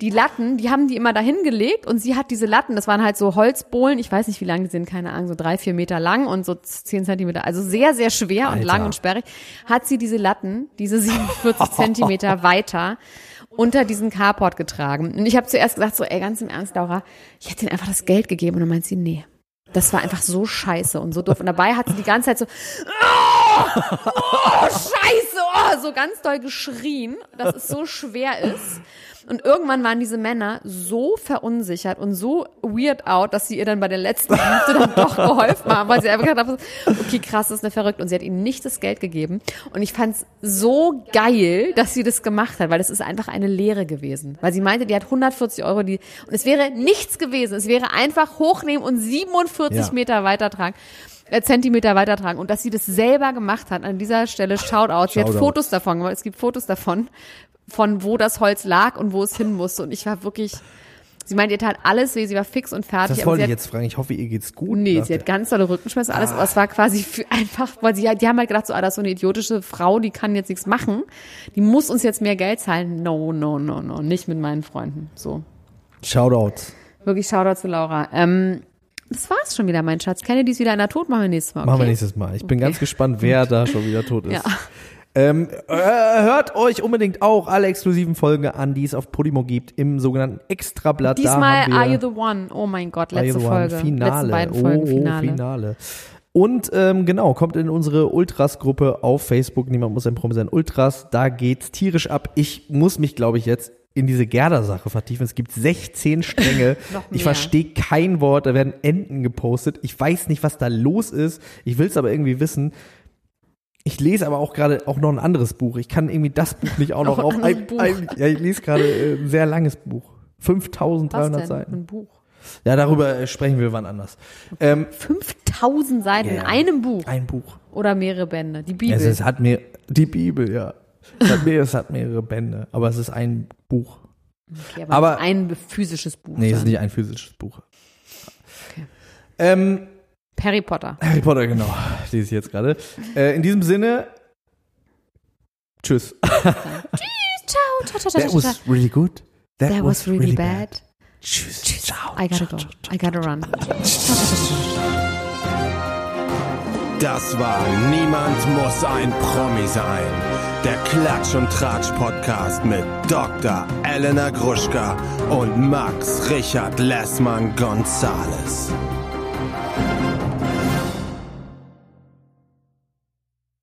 die Latten, die haben die immer dahin gelegt und sie hat diese Latten, das waren halt so Holzbohlen, ich weiß nicht, wie lang die sind, keine Ahnung, so drei, vier Meter lang und so zehn Zentimeter, also sehr, sehr schwer und
Alter.
lang und sperrig, hat sie diese Latten, diese 47 Zentimeter weiter unter diesen Carport getragen. Und ich habe zuerst gesagt, so, ey, ganz im Ernst, Laura, ich hätte ihnen einfach das Geld gegeben. Und dann meint sie, nee. Das war einfach so scheiße und so doof. Und dabei hat sie die ganze Zeit so, oh, oh, scheiße, oh, so ganz doll geschrien, dass es so schwer ist. Und irgendwann waren diese Männer so verunsichert und so weird out, dass sie ihr dann bei der letzten Hälfte dann doch geholfen haben, weil sie einfach gedacht haben, okay, krass, das ist eine verrückt. Und sie hat ihnen nicht das Geld gegeben. Und ich fand's so geil, dass sie das gemacht hat, weil das ist einfach eine Lehre gewesen. Weil sie meinte, die hat 140 Euro, die, und es wäre nichts gewesen. Es wäre einfach hochnehmen und 47
Ja.
Meter weitertragen. äh, Zentimeter weitertragen und dass sie das selber gemacht hat. An dieser Stelle Shoutout. Sie hat. Fotos davon gemacht. Es gibt Fotos davon, von wo das Holz lag und wo es hin musste. Und ich war wirklich, sie meint, ihr tat alles weh, sie war fix und fertig.
Das wollte ich jetzt fragen. Ich hoffe, ihr geht's gut.
Nee, sie hat ganz tolle Rückenschmerzen, alles, aber es war quasi für einfach, weil sie, die haben halt gedacht, so, ah, das ist so eine idiotische Frau, die kann jetzt nichts machen. Die muss uns jetzt mehr Geld zahlen. No, no, no, no, nicht mit meinen Freunden. So.
Shoutouts.
Wirklich Shoutout zu Laura. Ähm, das war's schon wieder, mein Schatz. Kennedy ist wieder in der Tod, machen wir nächstes Mal. Okay?
Machen wir nächstes Mal. Ich bin ganz gespannt, wer da schon wieder tot ist.
Ja.
Ähm, äh, hört euch unbedingt auch alle exklusiven Folgen an, die es auf Podimo gibt, im sogenannten Extrablatt.
Diesmal Are You the One? Oh mein Gott, letzte? Folge.
Finale.
Letzten beiden Folgen
oh,
Finale.
Oh, Finale. Und ähm, genau, kommt in unsere Ultras-Gruppe auf Facebook. Niemand muss ein Promi sein. Ultras, da geht's tierisch ab. Ich muss mich, glaube ich, jetzt in diese Gerda-Sache vertiefen. Es gibt 16 Stränge. Ich verstehe kein Wort. Da werden Enden gepostet. Ich weiß nicht, was da los ist. Ich will es aber irgendwie wissen. Ich lese aber auch gerade auch noch ein anderes Buch. Ich kann irgendwie das Buch nicht auch noch,
Noch
auf
ein
ein, Ja, ich lese gerade äh, ein sehr langes Buch.
Was
5300
denn?
Seiten.
Ein Buch.
Ja, darüber äh, sprechen wir wann anders. Ähm,
5000 Seiten in
Ja.
einem Buch.
ein Buch.
Oder mehrere Bände. Die Bibel.
Es, es hat mir die Bibel, ja. Es hat, mehr, es hat mehrere Bände, aber es ist ein Buch.
okay, aber,
aber-
ein physisches Buch.
Nee, es ist
dann.
nicht ein physisches Buch.
Okay.
Ähm,
Harry Potter.
Harry Potter, genau. Lese ich jetzt gerade. Äh, in diesem Sinne, tschüss.
Ciao, ciao, ciao, ciao,
That
ciao.
was really good.
That was really bad.
Tschüss. Ciao.
I gotta go. I gotta run.
Das war Niemand muss ein Promi sein. Der Klatsch und Tratsch Podcast mit Dr. Elena Gruschka und Max Richard Lessmann Gonzales.